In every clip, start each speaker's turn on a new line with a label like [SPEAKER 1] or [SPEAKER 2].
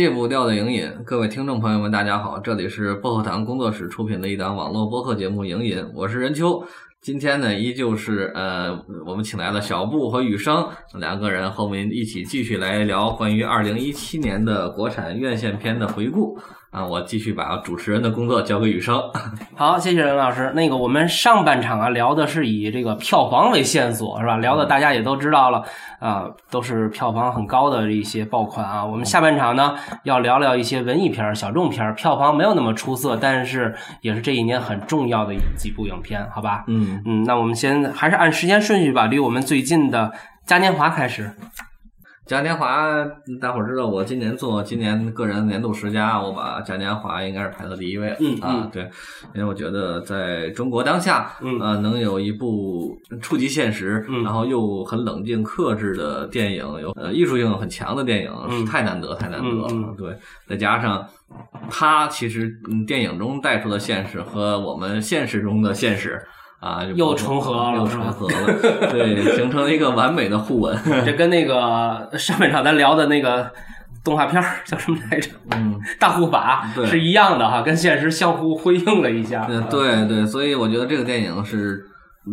[SPEAKER 1] 戒不掉的影瘾，各位听众朋友们，大家好，这里是薄荷糖工作室出品的一档网络播客节目《影瘾》，我是任秋。今天呢，依旧是呃，我们请来了小布和雨生两个人，和我们一起继续来聊关于二零一七年的国产院线片的回顾。啊，我继续把主持人的工作交给雨生。
[SPEAKER 2] 好，谢谢任老师。那个，我们上半场啊聊的是以这个票房为线索，是吧？聊的大家也都知道了啊，都是票房很高的一些爆款啊。我们下半场呢要聊聊一些文艺片、小众片，票房没有那么出色，但是也是这一年很重要的几部影片，好吧？
[SPEAKER 1] 嗯
[SPEAKER 2] 嗯，那我们先还是按时间顺序吧，离我们最近的嘉年华开始。
[SPEAKER 1] 嘉年华，大伙儿知道我今年做今年个人年度十佳，我把嘉年华应该是排到第一位。
[SPEAKER 2] 嗯
[SPEAKER 1] 啊，对，因为我觉得在中国当下，
[SPEAKER 2] 嗯
[SPEAKER 1] 呃，能有一部触及现实，
[SPEAKER 2] 嗯
[SPEAKER 1] 然后又很冷静克制的电影，有呃艺术性很强的电影，
[SPEAKER 2] 嗯
[SPEAKER 1] 是太难得太难得了。对，再加上它其实嗯电影中带出的现实和我们现实中的现实。啊，
[SPEAKER 2] 又重合了
[SPEAKER 1] 又重合了，对，形成了一个完美的互吻。
[SPEAKER 2] 这跟那个上半场咱聊的那个动画片儿叫什么来着？
[SPEAKER 1] 嗯，
[SPEAKER 2] 大护法
[SPEAKER 1] 对
[SPEAKER 2] 是一样的哈，跟现实相互辉映了一下。
[SPEAKER 1] 嗯，对对，所以我觉得这个电影是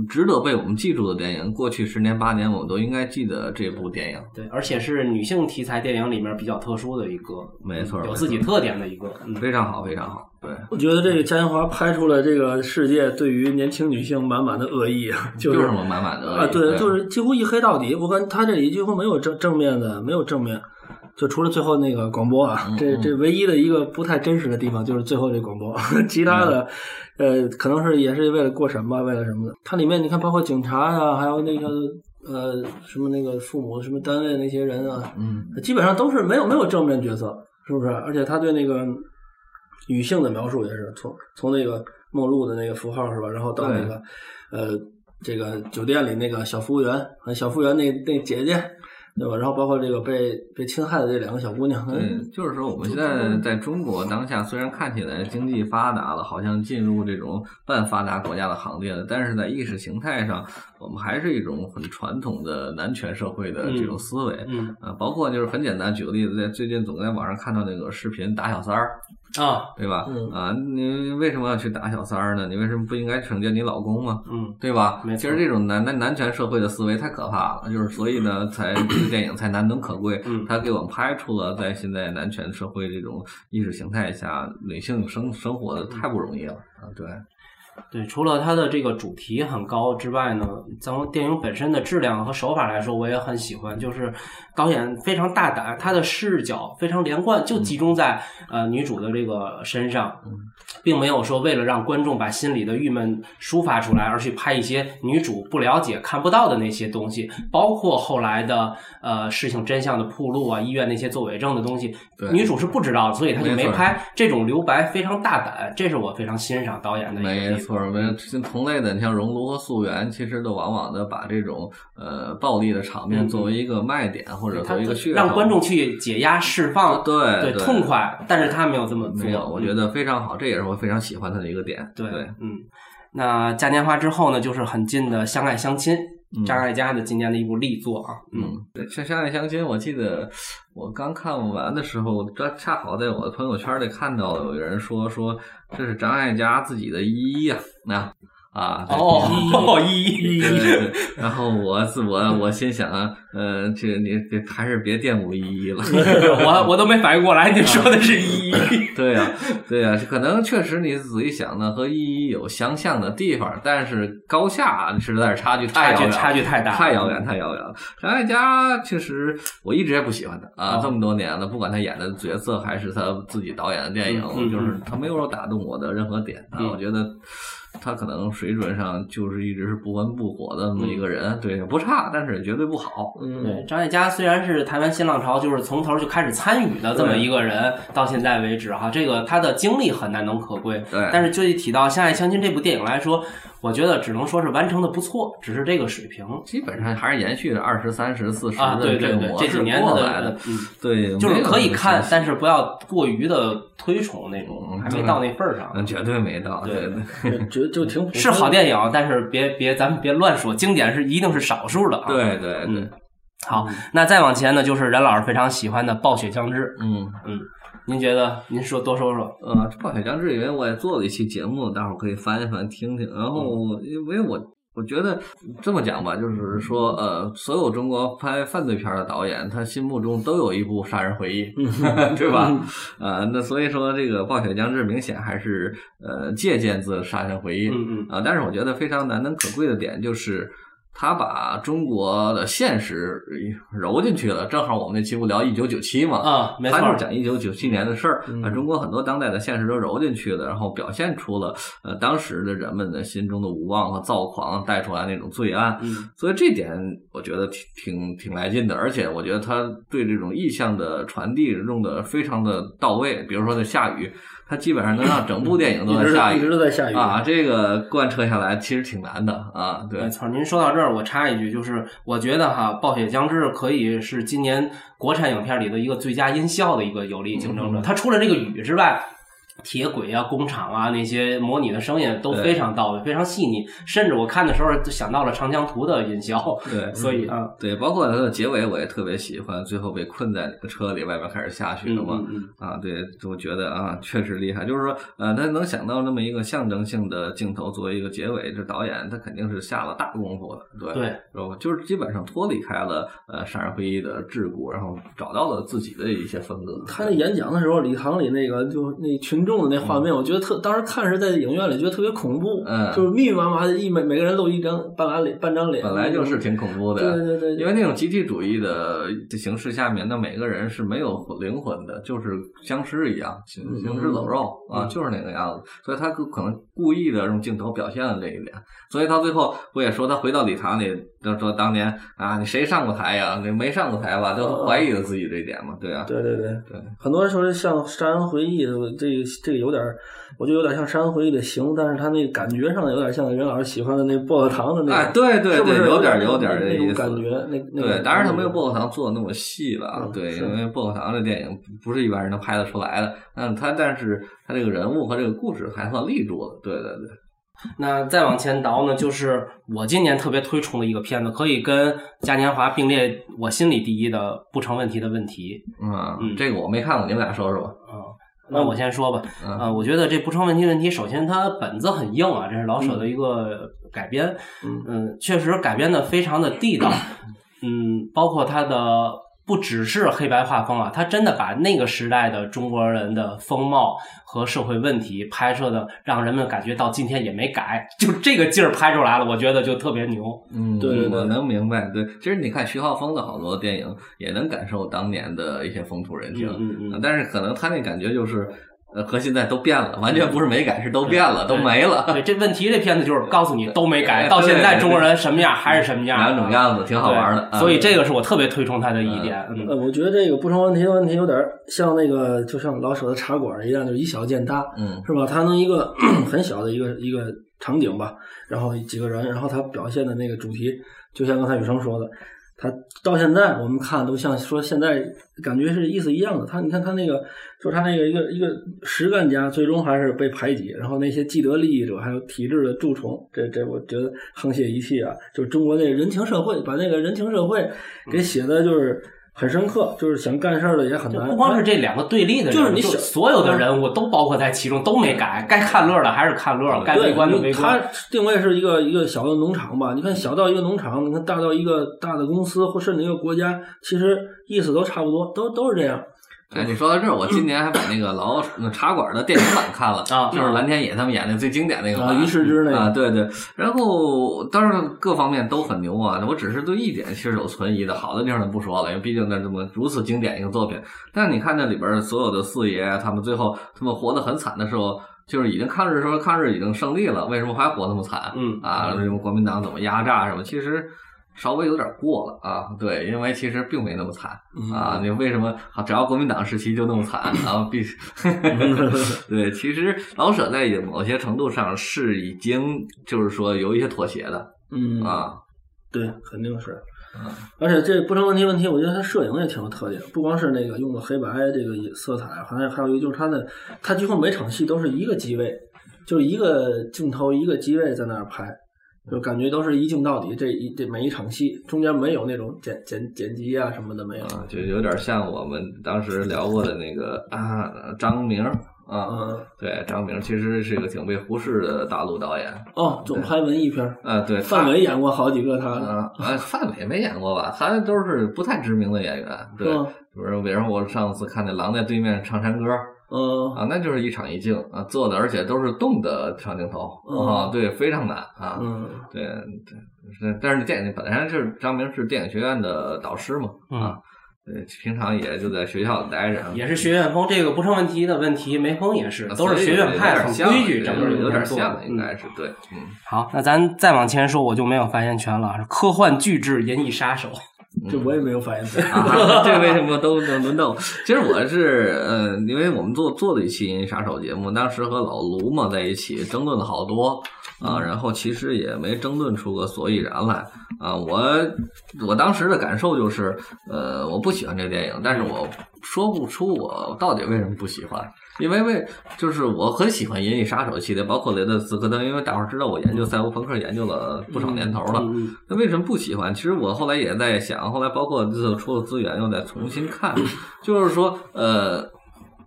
[SPEAKER 1] 值得被我们记住的电影。过去十年八年，我们都应该记得这部电影。
[SPEAKER 2] 对，而且是女性题材电影里面比较特殊的一个，
[SPEAKER 1] 没错
[SPEAKER 2] 有自己特点的一个。嗯，
[SPEAKER 1] 非常好，非常好。对，
[SPEAKER 3] 我觉得这个嘉年华拍出了这个世界对于年轻女性满满的恶意啊，就
[SPEAKER 1] 就是是我满满的
[SPEAKER 3] 啊，对，就是几乎一黑到底。我看他这里几乎没有正正面的，没有正面，就除了最后那个广播啊，这
[SPEAKER 1] 嗯。
[SPEAKER 3] 这唯一的一个不太真实的地方就是最后这广播，其他的，
[SPEAKER 1] 嗯。
[SPEAKER 3] 呃，可能是也是为了过审吧，为了什么的。它里面你看，包括警察呀、还有那个呃什么那个父母什么单位那些人啊，
[SPEAKER 1] 嗯，
[SPEAKER 3] 基本上都是没有没有正面角色，是不是？而且他对那个女性的描述也是从从那个梦露的那个符号是吧，然后到那个呃这个酒店里那个小服务员，呃小服务员那那姐姐，对吧？然后包括这个被被侵害的这两个小姑娘，
[SPEAKER 1] 对，就是说我们现在在中国当下，虽然看起来经济发达了，好像进入这种半发达国家的行列了，但是在意识形态上，我们还是一种很传统的男权社会的这种思维。
[SPEAKER 2] 嗯
[SPEAKER 1] 啊，包括就是很简单，举个例子，在最近总在网上看到那个视频打小三儿，
[SPEAKER 2] 啊，
[SPEAKER 1] 对吧？
[SPEAKER 3] 嗯
[SPEAKER 1] 啊，你为什么要去打小三儿呢？你为什么不应该惩戒你老公吗？
[SPEAKER 2] 嗯
[SPEAKER 1] 对吧？其实这种男男男权社会的思维太可怕了，就是所以呢，才这个电影才难能可贵。
[SPEAKER 2] 嗯
[SPEAKER 1] 它给我们拍出了在现在男权社会这种意识形态下，女性生生活的太不容易了啊！对，
[SPEAKER 2] 对，除了它的这个主题很高之外呢，从电影本身的质量和手法来说，我也很喜欢。就是导演非常大胆，他的视角非常连贯，就集中在呃女主的这个身上，并没有说为了让观众把心里的郁闷抒发出来，而去拍一些女主不了解、看不到的那些东西，包括后来的呃事情真相的铺路啊，医院那些作伪证的东西，
[SPEAKER 1] 对
[SPEAKER 2] 女主是不知道的，所以她就
[SPEAKER 1] 没
[SPEAKER 2] 拍。这种留白非常大胆，这是我非常欣赏导演的一个地方。
[SPEAKER 1] 没错，没像同类的，你像《熔炉》和《溯源》，其实都往往的把这种呃暴力的场面
[SPEAKER 2] 嗯
[SPEAKER 1] 作为一个卖点，或者作为一个噱头，
[SPEAKER 2] 让观众去解压释放，
[SPEAKER 1] 对
[SPEAKER 2] 对痛快，但是他没有这么做，
[SPEAKER 1] 没有，我觉得非常好，这也是我非常喜欢他的一个点。
[SPEAKER 2] 对
[SPEAKER 1] 对，
[SPEAKER 2] 嗯。那嘉年华之后呢，就是很近的《相爱相亲》，
[SPEAKER 1] 嗯
[SPEAKER 2] 张艾嘉的今年的一部力作啊，
[SPEAKER 1] 嗯，对，《相相爱相亲》，我记得我刚看完的时候，这恰好在我的朋友圈里看到了有人说说这是张艾嘉自己的一呀，那啊，对
[SPEAKER 2] 哦，一
[SPEAKER 1] 对对对，然后我自我我心想啊，呃，这你别还是别玷污一一了。
[SPEAKER 2] 我我都没反应过来，你说的是一一，
[SPEAKER 1] 对呀、对呀、这可能确实你仔细想呢，和一一有相像的地方，但是高下实在是差距太遥远，
[SPEAKER 2] 差距太大
[SPEAKER 1] 太遥远，太遥远了。张艾嘉确实我一直也不喜欢他啊，
[SPEAKER 2] 哦
[SPEAKER 1] 这么多年了，不管他演的角色还是他自己导演的电影，
[SPEAKER 2] 嗯嗯
[SPEAKER 1] 就是他没有打动我的任何点啊，
[SPEAKER 2] 嗯
[SPEAKER 1] 我觉得。他可能水准上就是一直是不温不火的那么一个人，对，不差，但是绝对不好。
[SPEAKER 3] 嗯，
[SPEAKER 2] 对，张艾嘉虽然是台湾新浪潮，就是从头就开始参与的这么一个人，到现在为止哈，这个他的经历很难能可贵。
[SPEAKER 1] 对
[SPEAKER 2] 但是就一提到《相爱相亲》这部电影来说，我觉得只能说是完成的不错，只是这个水平
[SPEAKER 1] 基本上还是延续着二十三十四十
[SPEAKER 2] 啊，
[SPEAKER 1] 的
[SPEAKER 2] 对对对，
[SPEAKER 1] 这个模式
[SPEAKER 2] 这几年
[SPEAKER 1] 过来
[SPEAKER 2] 的，嗯，
[SPEAKER 1] 对，
[SPEAKER 2] 就是可以看，但是不要过于的推崇那种，
[SPEAKER 1] 嗯
[SPEAKER 2] 还没到那份儿上。
[SPEAKER 1] 嗯，绝对没到，
[SPEAKER 2] 对
[SPEAKER 1] 对对
[SPEAKER 3] 就就挺
[SPEAKER 2] 是好电影，但是别别咱们别乱说，经典是一定是少数的啊。
[SPEAKER 1] 对对对
[SPEAKER 2] 嗯，好，那再往前呢，就是任老师非常喜欢的《暴雪将至》。
[SPEAKER 1] 嗯
[SPEAKER 2] 嗯，您觉得？您说多说说。
[SPEAKER 1] 呃，《暴雪将至》因为我也做了一期节目，大伙儿可以翻一翻听听。然后，因为我我觉得这么讲吧，就是说，呃，所有中国拍犯罪片的导演，他心目中都有一部《杀人回忆》，对吧？啊，那所以说，这个《暴雪将至》明显还是呃借鉴自《杀人回忆》
[SPEAKER 2] 嗯嗯
[SPEAKER 1] 啊。但是我觉得非常难能可贵的点就是。他把中国的现实揉进去了，正好我们那期不聊一九九七嘛，
[SPEAKER 2] 啊，没错
[SPEAKER 1] 他就是讲一九九七年的事儿，
[SPEAKER 3] 嗯
[SPEAKER 1] 把中国很多当代的现实都揉进去了，然后表现出了呃当时的人们的心中的无望和躁狂带出来那种罪案，
[SPEAKER 2] 嗯。
[SPEAKER 1] 所以这点我觉得挺挺挺来劲的，而且我觉得他对这种意象的传递用的非常的到位，比如说那下雨，他基本上能让整部电影都在下雨
[SPEAKER 3] 一直都在下雨
[SPEAKER 1] 啊，这个贯彻下来其实挺难的啊，对
[SPEAKER 2] 没，错，您说到这儿，我插一句，就是我觉得哈，《暴雪将至》可以是今年国产影片里的一个最佳音效的一个有力竞争者。
[SPEAKER 1] 嗯
[SPEAKER 2] 它除了这个雨之外，铁轨啊、工厂啊那些模拟的声音都非常到位，非常细腻。甚至我看的时候就想到了长江图的音效。
[SPEAKER 1] 对，
[SPEAKER 2] 所以啊，
[SPEAKER 1] 对，包括它的结尾，我也特别喜欢，最后被困在那个车里，外边开始下雪了嘛。
[SPEAKER 2] 嗯嗯
[SPEAKER 1] 啊，对，我觉得啊，确实厉害。就是说，呃，他能想到那么一个象征性的镜头作为一个结尾，这导演他肯定是下了大功夫的，对，
[SPEAKER 2] 对，
[SPEAKER 1] 是吧？就是基本上脱离开了呃《杀人回忆》的桎梏，然后找到了自己的一些风格。
[SPEAKER 3] 他那演讲的时候，礼堂里那个就那群众的那画面，我觉得特当时看是在影院里觉得特别恐怖，
[SPEAKER 1] 嗯
[SPEAKER 3] 就是密密麻麻的一每每个人露一张半拉脸半张脸，
[SPEAKER 1] 本来就是挺恐怖的，
[SPEAKER 3] 对对对，
[SPEAKER 1] 因为那种集体主义的形式下面，那每个人是没有灵魂的，就是僵尸一样，行尸走肉啊，
[SPEAKER 3] 嗯
[SPEAKER 1] 就是那个样子。所以他可可能故意的用镜头表现了这一点。所以到最后不也说他回到礼堂里，就说当年啊，你谁上过台呀？你没上过台吧？都怀疑了自己这一点嘛，对啊，
[SPEAKER 3] 对对对
[SPEAKER 1] 对，
[SPEAKER 3] 很多人说像《杀人回忆》这个这个有点儿，我觉得有点像《山河回忆》的形，但是他那个感觉上有点像任老师喜欢的那薄荷糖的那
[SPEAKER 1] 哎，
[SPEAKER 3] 种，
[SPEAKER 1] 对对
[SPEAKER 3] 是不是
[SPEAKER 1] 对，有点
[SPEAKER 3] 点
[SPEAKER 1] 有点
[SPEAKER 3] 那那种
[SPEAKER 1] 这意思。
[SPEAKER 3] 感觉？那那
[SPEAKER 1] 对，当然他没有薄荷糖做的那么细了啊，对，因为薄荷糖这电影不是一般人能拍得出来的。嗯，他但是他这个人物和这个故事还算立住了，对对对。
[SPEAKER 2] 那再往前倒呢，就是我今年特别推崇的一个片子，可以跟嘉年华并列我心里第一的《不成问题的问题》。
[SPEAKER 1] 嗯，
[SPEAKER 2] 嗯
[SPEAKER 1] 这个我没看过，你们俩说说吧。
[SPEAKER 2] 啊，那我先说吧。
[SPEAKER 1] 嗯
[SPEAKER 2] 啊，我觉得这不成问题问题，首先它本子很硬啊，这是老舍的一个改编。
[SPEAKER 3] 嗯
[SPEAKER 2] 嗯，确实改编的非常的地道。嗯，包括它的不只是黑白画风啊，他真的把那个时代的中国人的风貌和社会问题拍摄的，让人们感觉到今天也没改，就这个劲儿拍出来了，我觉得就特别牛。
[SPEAKER 1] 嗯，
[SPEAKER 3] 对对对
[SPEAKER 1] 我能明白。对，其实你看徐浩峰的好多电影，也能感受当年的一些风土人情。
[SPEAKER 2] 嗯嗯嗯
[SPEAKER 1] 但是可能他那感觉就是，呃，和现在都变了，完全不是没改，是都变了，都没了。
[SPEAKER 2] 对，这问题这片子就是告诉你都没改，到现在中国人什么样还是什么样，
[SPEAKER 1] 两种样子，挺好玩的。
[SPEAKER 2] 所以
[SPEAKER 1] 啊
[SPEAKER 2] 这个是我特别推崇他的一点。嗯
[SPEAKER 3] 呃，我觉得这个不成问题的问题有点像那个，就像老舍的茶馆一样，就是以小见大，
[SPEAKER 1] 嗯
[SPEAKER 3] 是吧？他能一个 很小的一个一个场景吧，然后几个人，然后他表现的那个主题，就像刚才雨生说的，他到现在我们看都像说现在感觉是意思一样的。他你看他那个，说他那个一个一个实干家，最终还是被排挤，然后那些既得利益者还有体制的蛀虫，这这我觉得沆瀣一气啊，就是中国那个人情社会，把那个人情社会给写的就是很深刻，就是想干事儿的也很难。
[SPEAKER 2] 不光是这两个对立的人，
[SPEAKER 3] 就是你想
[SPEAKER 2] 所有的人物都包括在其中，都没改，该看乐的还是看乐，该
[SPEAKER 3] 对，
[SPEAKER 2] 围观的
[SPEAKER 3] 你
[SPEAKER 2] 围观。
[SPEAKER 3] 它定位是一个一个小的农场吧？你看小到一个农场，你看大到一个大的公司，或甚至一个国家，其实意思都差不多，都都是这样。
[SPEAKER 1] 哎，你说到这儿，我今年还把那个老那茶馆的电影版看了
[SPEAKER 2] 啊
[SPEAKER 1] 就是蓝天野他们演的最经典那个
[SPEAKER 3] 于世之那个，
[SPEAKER 1] 啊，对对，然后当然各方面都很牛啊，我只是对一点其实有存疑的，好的地方就不说了，因为毕竟那这么如此经典一个作品。但你看那里边所有的四爷，他们最后他们活得很惨的时候，就是已经抗日时候抗日已经胜利了，为什么还活那么惨？
[SPEAKER 2] 嗯
[SPEAKER 1] 啊，什么国民党怎么压榨什么，其实。稍微有点过了啊，对，因为其实并没那么惨啊。你为什么啊只要国民党时期就那么惨啊？必 对，其实老舍在某些程度上是已经就是说有一些妥协的
[SPEAKER 3] 嗯，
[SPEAKER 1] 啊。
[SPEAKER 3] 对，肯定是。
[SPEAKER 1] 嗯
[SPEAKER 3] 而且这不成问题问题，我觉得他摄影也挺有特点，不光是那个用的黑白这个色彩，还有还有一个就是他的，他几乎每场戏都是一个机位，就是一个镜头一个机位在那儿拍。就感觉都是一镜到底，这一这每一场戏中间没有那种剪剪剪辑啊什么的没有。
[SPEAKER 1] 啊，就有点像我们当时聊过的那个啊，张明啊，
[SPEAKER 3] 嗯，
[SPEAKER 1] 对，张明其实是一个挺被忽视的大陆导演
[SPEAKER 3] 哦，总拍文艺片，
[SPEAKER 1] 啊，对，
[SPEAKER 3] 范伟演过好几个他，
[SPEAKER 1] 啊啊，范伟没演过吧？他都是不太知名的演员，对，
[SPEAKER 3] 嗯
[SPEAKER 1] 比如比如说我上次看那《狼在对面唱山歌》
[SPEAKER 3] 嗯
[SPEAKER 1] 啊，那就是一场一镜啊做的，而且都是动的长镜头
[SPEAKER 3] 嗯
[SPEAKER 1] 啊，对，非常难啊，
[SPEAKER 3] 嗯
[SPEAKER 1] 对对，但是电影本来是张明是电影学院的导师嘛，啊，对，平常也就在学校待着，
[SPEAKER 2] 也是学院风，这个不成问题的问题。梅峰也是，
[SPEAKER 1] 啊
[SPEAKER 2] 都是学院派，很规矩，整个
[SPEAKER 1] 有点有点
[SPEAKER 2] 做
[SPEAKER 1] 像，应
[SPEAKER 2] 嗯
[SPEAKER 1] 该是对，嗯。
[SPEAKER 2] 好，那咱再往前说，我就没有发言权了。科幻巨制《银翼杀手》，
[SPEAKER 3] 这我也没有发言权。
[SPEAKER 1] 啊，这为什么都能轮到我？其实我是呃，因为我们做做了一期《银杀手》节目，当时和老卢嘛在一起争论了好多啊，然后其实也没争论出个所以然来啊。我我当时的感受就是，呃，我不喜欢这个电影，但是我说不出我到底为什么不喜欢。因为为就是我很喜欢《银翼杀手》系列，包括雷德斯科特，因为大伙儿知道我研究赛博朋克研究了不少年头了，
[SPEAKER 2] 嗯
[SPEAKER 1] 那为什么不喜欢？其实我后来也在想，后来包括这次出了资源，又在重新看，就是说，呃，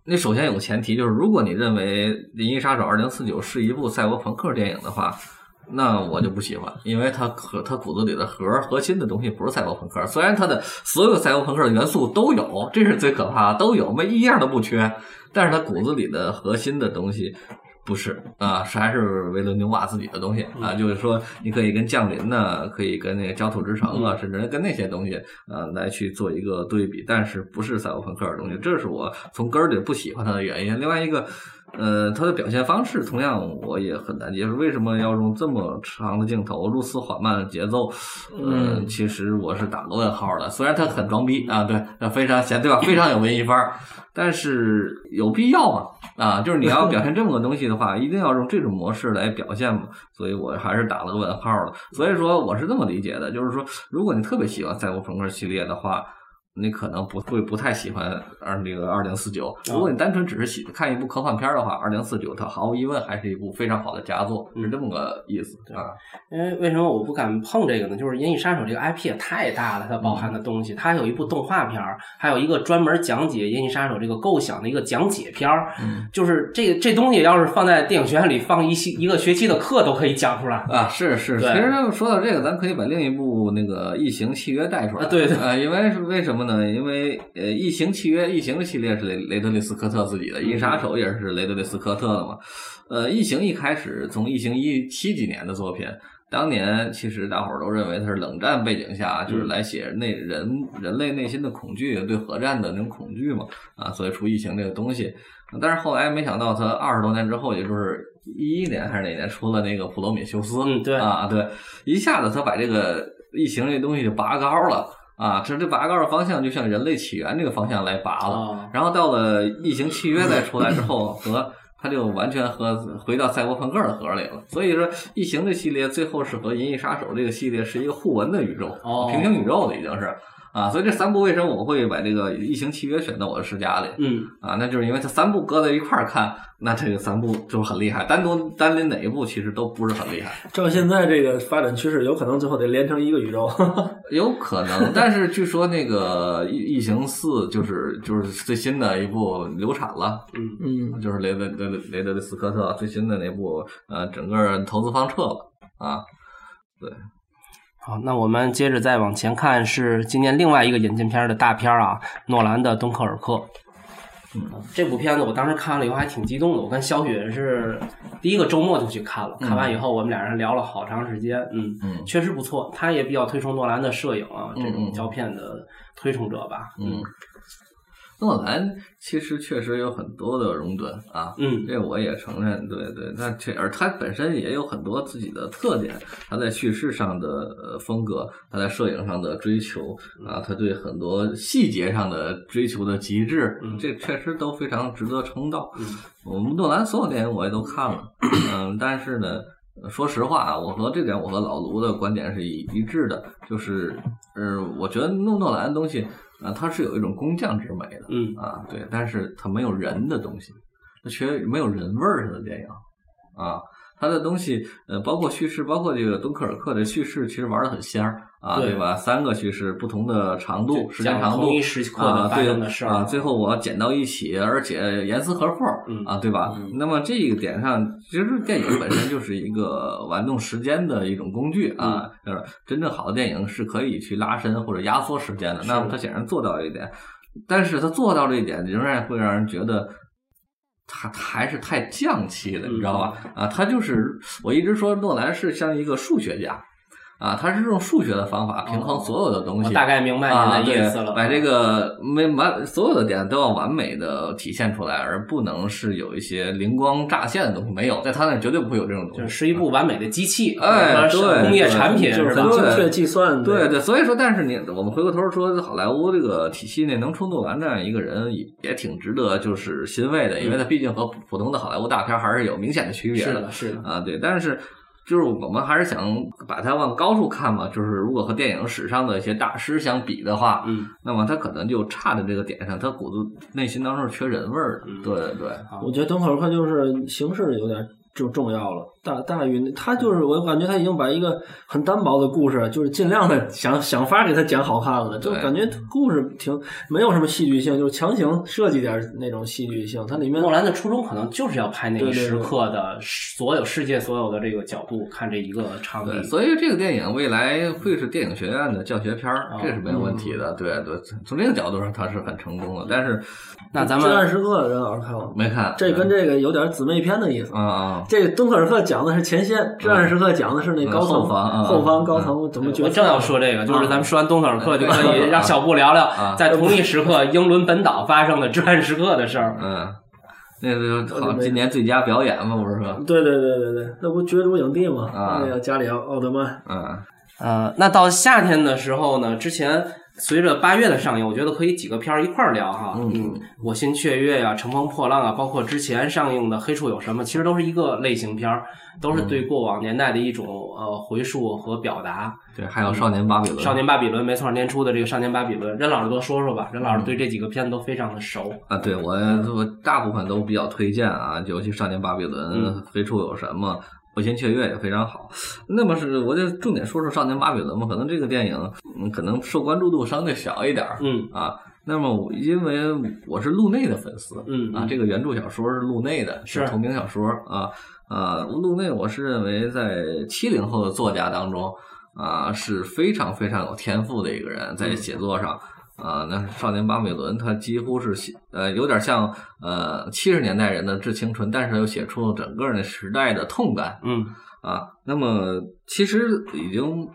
[SPEAKER 1] 那首先有个前提，就是如果你认为《银翼杀手2049》是一部赛博朋克电影的话，那我就不喜欢，因为它核它骨子里的核核心的东西不是赛博朋克，虽然它的所有赛博朋克的元素都有，这是最可怕的，都有，没一样都不缺，但是它骨子里的核心的东西。不是啊，是还是维伦纽瓦自己的东西啊，就是说你可以跟降临呢，可以跟那个焦土之城啊，甚至跟那些东西啊来去做一个对比，但是不是赛博朋克的东西，这是我从根儿里不喜欢它的原因。另外一个，呃，他的表现方式同样我也很难接受，为什么要用这么长的镜头，如此缓慢的节奏？嗯，其实我是打个问号的。虽然他很装逼啊，对，那非常显对吧？非常有文艺范儿，但是有必要吗？啊，就是你要表现这么个东西的话，一定要用这种模式来表现吗？所以我还是打了个问号的。所以说我是这么理解的，就是说，如果你特别喜欢赛博朋克系列的话。你可能不会不太喜欢二那个二零四九。如果你单纯只是喜看一部科幻片的话，二零四九它毫无疑问还是一部非常好的佳作，是这么个意思啊。
[SPEAKER 2] 因为为什么我不敢碰这个呢？就是《银翼杀手》这个 IP 也太大了，它包含的东西，它有一部动画片儿，还有一个专门讲解《银翼杀手》这个构想的一个讲解片儿。
[SPEAKER 1] 嗯
[SPEAKER 2] 就是这这东西要是放在电影学院里放一期一个学期的课都可以讲出来。
[SPEAKER 1] 啊，是是，其实说到这个，咱可以把另一部那个《异形契约》带出来。
[SPEAKER 2] 啊对对
[SPEAKER 1] 啊，因为是为什么呢？因为呃，《异形契约》《异形》的系列是雷雷德利·斯科特自己的，《银翼杀手》也是雷德利·斯科特的嘛。呃，《异形》一开始从《异形》一七几年的作品，当年其实大伙儿都认为它是冷战背景下，就是来写那人人类内心的恐惧，对核战的那种恐惧嘛，啊，所以出《异形》这个东西。但是后来没想到，他二十多年之后，也就是一一年还是哪年出了那个《普罗米修斯》，
[SPEAKER 2] 嗯对
[SPEAKER 1] 啊，对，一下子他把这个异形这东西就拔高了啊，这这拔高的方向就向人类起源这个方向来拔了。
[SPEAKER 2] 啊
[SPEAKER 1] 然后到了异形契约再出来之后，和它就完全和回到赛博朋克的盒里了。所以说，异形这系列最后是和银翼杀手这个系列是一个互文的宇宙，
[SPEAKER 2] 哦
[SPEAKER 1] 平行宇宙的已经是。啊，所以这三部为什么我会把这个《异形契约》选到我的世家里？
[SPEAKER 2] 嗯，
[SPEAKER 1] 啊，那就是因为它三部搁在一块儿看，那这个三部就很厉害。单独单拎哪一部其实都不是很厉害，
[SPEAKER 3] 照现在这个发展趋势，有可能最后得连成一个宇宙。
[SPEAKER 1] 有可能。但是据说那个《异异形四》就是就是最新的一部流产了，
[SPEAKER 3] 嗯嗯，
[SPEAKER 1] 就是雷德雷德雷德利斯科特最新的那部，呃，整个投资方撤了啊。
[SPEAKER 2] 好，那我们接着再往前看，是今年另外一个引进片儿的大片儿啊，诺兰的《敦刻尔克》。
[SPEAKER 1] 嗯，
[SPEAKER 2] 这部片子我当时看了以后还挺激动的，我跟肖雪是第一个周末就去看了，看完以后我们俩人聊了好长时间，嗯，
[SPEAKER 1] 嗯。
[SPEAKER 2] 确实不错，他也比较推崇诺兰的摄影啊，这种胶片的推崇者吧，
[SPEAKER 1] 嗯，诺兰其实确实有很多的熔断啊，
[SPEAKER 2] 嗯
[SPEAKER 1] 这我也承认，对对，那这而他本身也有很多自己的特点，他在叙事上的呃风格，他在摄影上的追求啊，他对很多细节上的追求的极致，
[SPEAKER 2] 嗯
[SPEAKER 1] 这确实都非常值得称道。
[SPEAKER 2] 嗯
[SPEAKER 1] 我们诺兰所有电影我也都看了，嗯，但是呢。说实话啊，我和这点我和老卢的观点是一一致的，就是，呃，我觉得诺诺兰的东西啊，它是有一种工匠之美的，
[SPEAKER 2] 嗯
[SPEAKER 1] 啊，对，但是它没有人的东西，它缺没有人味儿的电影啊，它的东西，呃，包括叙事，包括这个敦刻尔克的叙事，其实玩的很仙儿啊，
[SPEAKER 2] 对
[SPEAKER 1] 对吧？三个叙事，不同的长度，时间长度
[SPEAKER 2] 同一时刻
[SPEAKER 1] 啊，
[SPEAKER 2] 的发
[SPEAKER 1] 对
[SPEAKER 2] 生的事儿
[SPEAKER 1] 啊，最后我剪到一起，而且严丝合缝
[SPEAKER 2] 嗯
[SPEAKER 1] 啊，对吧？
[SPEAKER 3] 嗯
[SPEAKER 1] 那么这个点上，其实电影本身就是一个玩弄时间的一种工具啊，
[SPEAKER 2] 嗯
[SPEAKER 1] 就是真正好的电影是可以去拉伸或者压缩时间的。那么它显然做到了一点，但是他做到这一点，仍然会让人觉得。他他还是太匠气了，你知道吧？啊，他就是我一直说诺兰是像一个数学家，啊，他是用数学的方法平衡所有的东西。
[SPEAKER 2] 我大概明白
[SPEAKER 1] 啊，
[SPEAKER 2] 您的意思了。
[SPEAKER 1] 把这个没完所有的点都要完美的体现出来，而不能是有一些灵光乍现的东西。没有，在他那儿绝对不会有这种东西。
[SPEAKER 2] 就是一部完美的机器，
[SPEAKER 1] 哎对
[SPEAKER 2] 工业产品
[SPEAKER 3] 就是？精确计算，
[SPEAKER 1] 对对，所以说，但是你我们回过头说，好莱坞这个体系内能出诺兰这样一个人，也也挺值得就是欣慰的，因为他毕竟和普普通的好莱坞大片还是有明显的区别的
[SPEAKER 2] 是的，是的，
[SPEAKER 1] 啊。对，但是就是我们还是想把它往高处看嘛，就是如果和电影史上的一些大师相比的话，
[SPEAKER 2] 嗯，
[SPEAKER 1] 那么他可能就差在这个点上，他骨子内心当中是缺人味儿对对。对，
[SPEAKER 3] 我觉得敦刻尔克就是形式有点就重要了，大大于他就是我感觉他已经把一个很单薄的故事，就是尽量的想想法给他讲好看了，就感觉故事挺没有什么戏剧性，就是强行设计点那种戏剧性，它里面
[SPEAKER 2] 诺兰的初衷可能就是要拍那一
[SPEAKER 3] 对对
[SPEAKER 2] 时
[SPEAKER 3] 对
[SPEAKER 2] 刻的所有世界所有的这个角度看这一个场景，
[SPEAKER 1] 所以这个电影未来会是电影学院的教学片儿，这是没有问题的。对对，从这个角度上它是很成功的。但是
[SPEAKER 2] 那咱们
[SPEAKER 3] 至暗
[SPEAKER 2] 们
[SPEAKER 3] 时刻任老师看过，
[SPEAKER 1] 没看
[SPEAKER 3] 这跟这个有点姊妹篇的意思。
[SPEAKER 1] 啊啊，
[SPEAKER 3] 这个敦刻尔克讲的是前线，至暗时刻讲的是那高层、
[SPEAKER 1] 嗯后方嗯
[SPEAKER 3] 后方高层怎么决策。
[SPEAKER 2] 我正要说这个，就是咱们说完敦刻尔克，就可以
[SPEAKER 1] 啊
[SPEAKER 2] 让小布聊聊
[SPEAKER 1] 啊
[SPEAKER 2] 在同一时刻英伦本岛发生的至暗时刻的事儿。
[SPEAKER 1] 嗯，那个好，今年最佳表演嘛，不是说，
[SPEAKER 3] 对对对对对，那不角逐影帝嘛？
[SPEAKER 1] 啊
[SPEAKER 3] 那个加里奥奥特曼。
[SPEAKER 1] 嗯
[SPEAKER 2] 呃，那到夏天的时候呢，之前随着八月的上映，我觉得可以几个片儿一块儿聊哈。
[SPEAKER 1] 嗯
[SPEAKER 2] 我心雀跃呀、乘风破浪啊，包括之前上映的《黑处有什么》，其实都是一个类型片儿，都是对过往年代的一种呃回溯和表达。
[SPEAKER 1] 对，还有少年巴比伦，
[SPEAKER 2] 少年巴比伦，没错，年初的这个少年巴比伦，任老师多说说吧。任老师对这几个片子都非常的熟。
[SPEAKER 1] 啊，对我我大部分都比较推荐啊，尤其《少年巴比伦》
[SPEAKER 2] 嗯
[SPEAKER 1] 黑处有什么》。我心雀跃也非常好，那么是我就重点说说《少年巴比伦》吧。可能这个电影，嗯，可能受关注度相对小一点儿
[SPEAKER 2] 嗯
[SPEAKER 1] 啊。那么因为我是路内的粉丝，
[SPEAKER 2] 嗯
[SPEAKER 1] 啊，这个原著小说是路内的，
[SPEAKER 2] 是
[SPEAKER 1] 同名小说啊啊，路内我是认为在七零后的作家当中啊是非常非常有天赋的一个人，在写作上。啊，那《少年巴比伦》他几乎是写呃，有点像呃七十年代人的致青春，但是又写出了整个那时代的痛感
[SPEAKER 2] 嗯
[SPEAKER 1] 啊。那么其实已经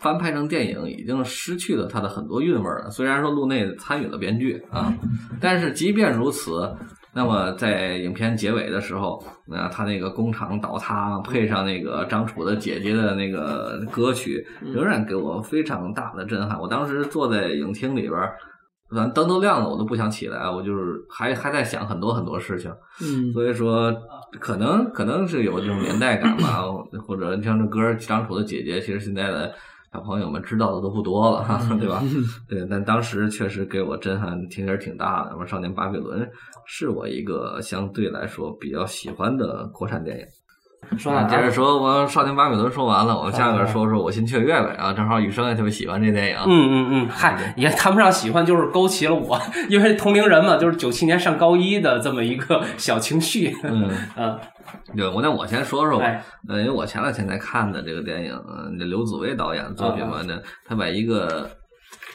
[SPEAKER 1] 翻拍成电影，已经失去了它的很多韵味了。虽然说路内参与了编剧啊，但是即便如此，那么在影片结尾的时候，那他那个工厂倒塌，配上那个张楚的姐姐的那个歌曲，仍然给我非常大的震撼。我当时坐在影厅里边儿，反正灯都亮了，我都不想起来，我就是还还在想很多很多事情。
[SPEAKER 3] 嗯，
[SPEAKER 1] 所以说，可能可能是有这种年代感吧，或者你像这歌儿张楚的姐姐，其实现在的小朋友们知道的都不多了，哈，对吧？对，但当时确实给我震撼挺也是挺大的。那么《少年巴比伦》是我一个相对来说比较喜欢的国产电影。啊
[SPEAKER 2] 说
[SPEAKER 1] 接着说，我《少年巴比伦》说完了，我们下面说说我心雀跃呗。啊，正好雨生也特别喜欢这电影。
[SPEAKER 2] 嗯嗯嗯，嗨，也谈不上喜欢，就是勾起了我，因为同龄人嘛，就是九七年上高一的这么一个小情绪。
[SPEAKER 1] 嗯，
[SPEAKER 2] 嗯，
[SPEAKER 1] 对，我那我先说说吧。
[SPEAKER 2] 哎
[SPEAKER 1] 呃，因为我前两天才看的这个电影，刘祖威导演的作品嘛，那他把一个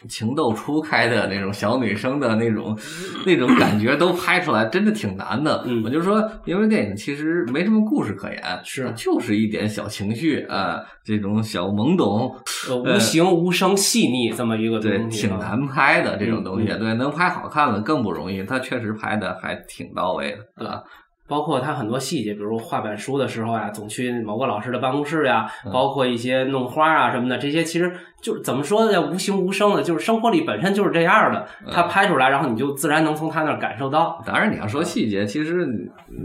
[SPEAKER 1] 情窦初开的那种小女生的那种那种感觉都拍出来，真的挺难的。
[SPEAKER 2] 嗯
[SPEAKER 1] 我就说，因为电影其实没什么故事可言，
[SPEAKER 2] 是
[SPEAKER 1] 就是一点小情绪啊、这种小懵懂，
[SPEAKER 2] 呃，无形无声细腻这么一个
[SPEAKER 1] 对，
[SPEAKER 2] 东西，
[SPEAKER 1] 挺难拍的这种东西。对，能拍好看的更不容易，他确实拍的还挺到位的啊。
[SPEAKER 2] 包括他很多细节，比如画板书的时候呀，总去某个老师的办公室呀，
[SPEAKER 1] 嗯
[SPEAKER 2] 包括一些弄花啊什么的，这些其实就是怎么说呢，叫无形无声的，就是生活里本身就是这样的，他拍出来，然后你就自然能从他那儿感受到。
[SPEAKER 1] 当然，你要说细节，其实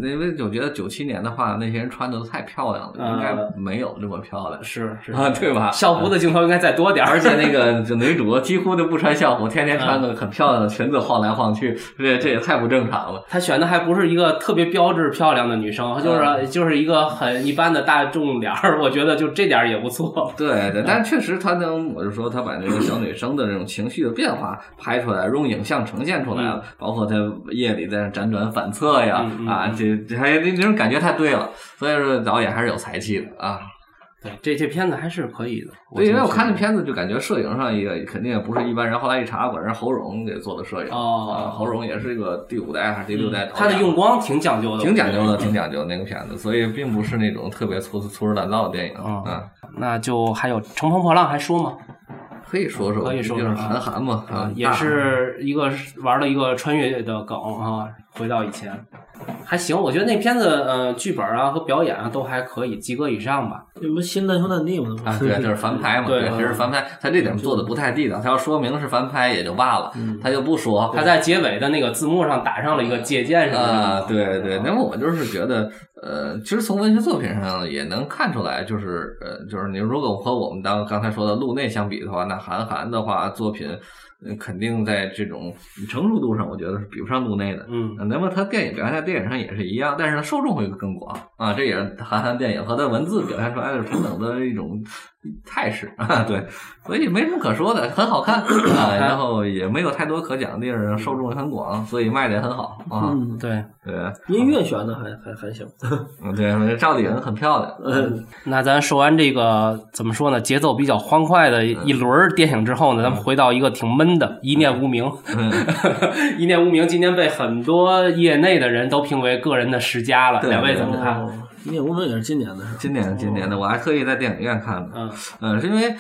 [SPEAKER 1] 因为我觉得九七年的话，那些人穿的都太漂亮了，应该没有这么漂亮，
[SPEAKER 2] 是是
[SPEAKER 1] 啊，对吧？
[SPEAKER 2] 校服的镜头应该再多点，
[SPEAKER 1] 而且那个女主几乎都不穿校服，天天穿的很漂亮的裙子晃来晃去，这这也太不正常了。
[SPEAKER 2] 她选的还不是一个特别标致漂亮的女生，就是就是一个很一般的大众脸儿，我觉得就这点也不错。
[SPEAKER 1] 对对，但确实她能，我就说他把那个小女生的这种情绪的变化拍出来，用影像呈现出来了，包括他夜里在那辗转反侧呀，啊，这这还那种感觉太对了，所以说导演还是有才气的啊。
[SPEAKER 2] 对，这这片子还是可以的。
[SPEAKER 1] 对，因为我看那片子就感觉摄影上也肯定也不是一般人。后来一查，果然侯荣给做的摄影。
[SPEAKER 2] 哦，
[SPEAKER 1] 侯荣也是一个第五代还是第六代导演。
[SPEAKER 2] 他的用光挺讲究的，
[SPEAKER 1] 挺讲究的，挺讲究那个片子，所以并不是那种特别粗粗制滥造的电影啊。
[SPEAKER 2] 那就还有《乘风破浪》还说吗？
[SPEAKER 1] 可以说说，
[SPEAKER 2] 可以说说
[SPEAKER 1] 韩寒嘛啊，
[SPEAKER 2] 也是一个玩了一个穿越的梗啊，回到以前。还行，我觉得那片子呃，剧本啊和表演啊都还可以，及格以上吧。
[SPEAKER 3] 什么新的兄难弟嘛？
[SPEAKER 1] 啊，对，就是翻拍嘛。对，这是翻拍。他这点做的不太地道。他要说明是翻拍也就罢了，他就不说。
[SPEAKER 2] 他在结尾的那个字幕上打上了一个借鉴什么的。
[SPEAKER 1] 啊，对对。那么我就是觉得，呃，其实从文学作品上也能看出来，就是呃，就是你如果和我们当刚才说的路内相比的话，那韩寒的话作品。肯定在这种成熟度上，我觉得是比不上路内的。
[SPEAKER 2] 嗯，
[SPEAKER 1] 那么他电影表现在电电影上也是一样，但是它受众会更广啊，这也是韩寒电影和他文字表现出来的平等的一种。态势 啊，对，所以没什么可说的，很好看 啊，然后也没有太多可讲的地方，受众也很广，所以卖的也很好啊。
[SPEAKER 2] 嗯，对
[SPEAKER 1] 对，
[SPEAKER 3] 音乐选的还还还行。
[SPEAKER 1] 嗯，对，赵丽颖很漂亮。
[SPEAKER 3] 嗯，
[SPEAKER 2] 那咱说完这个怎么说呢？节奏比较欢快的一轮电影之后呢，咱们回到一个挺闷的《一念无名》。《一念无名》今年被很多业内的人都评为个人的十佳了，两位怎么看？
[SPEAKER 3] 一念无名也是今年的，
[SPEAKER 1] 今年今年的，我还特意在电影院看的。
[SPEAKER 2] 嗯
[SPEAKER 1] 嗯，是因为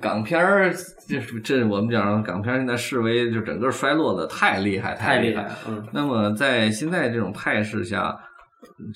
[SPEAKER 1] 港片儿，这这我们讲港片现在示威就整个衰落的太厉害，
[SPEAKER 2] 太
[SPEAKER 1] 厉害。
[SPEAKER 2] 嗯，
[SPEAKER 1] 那么在现在这种态势下，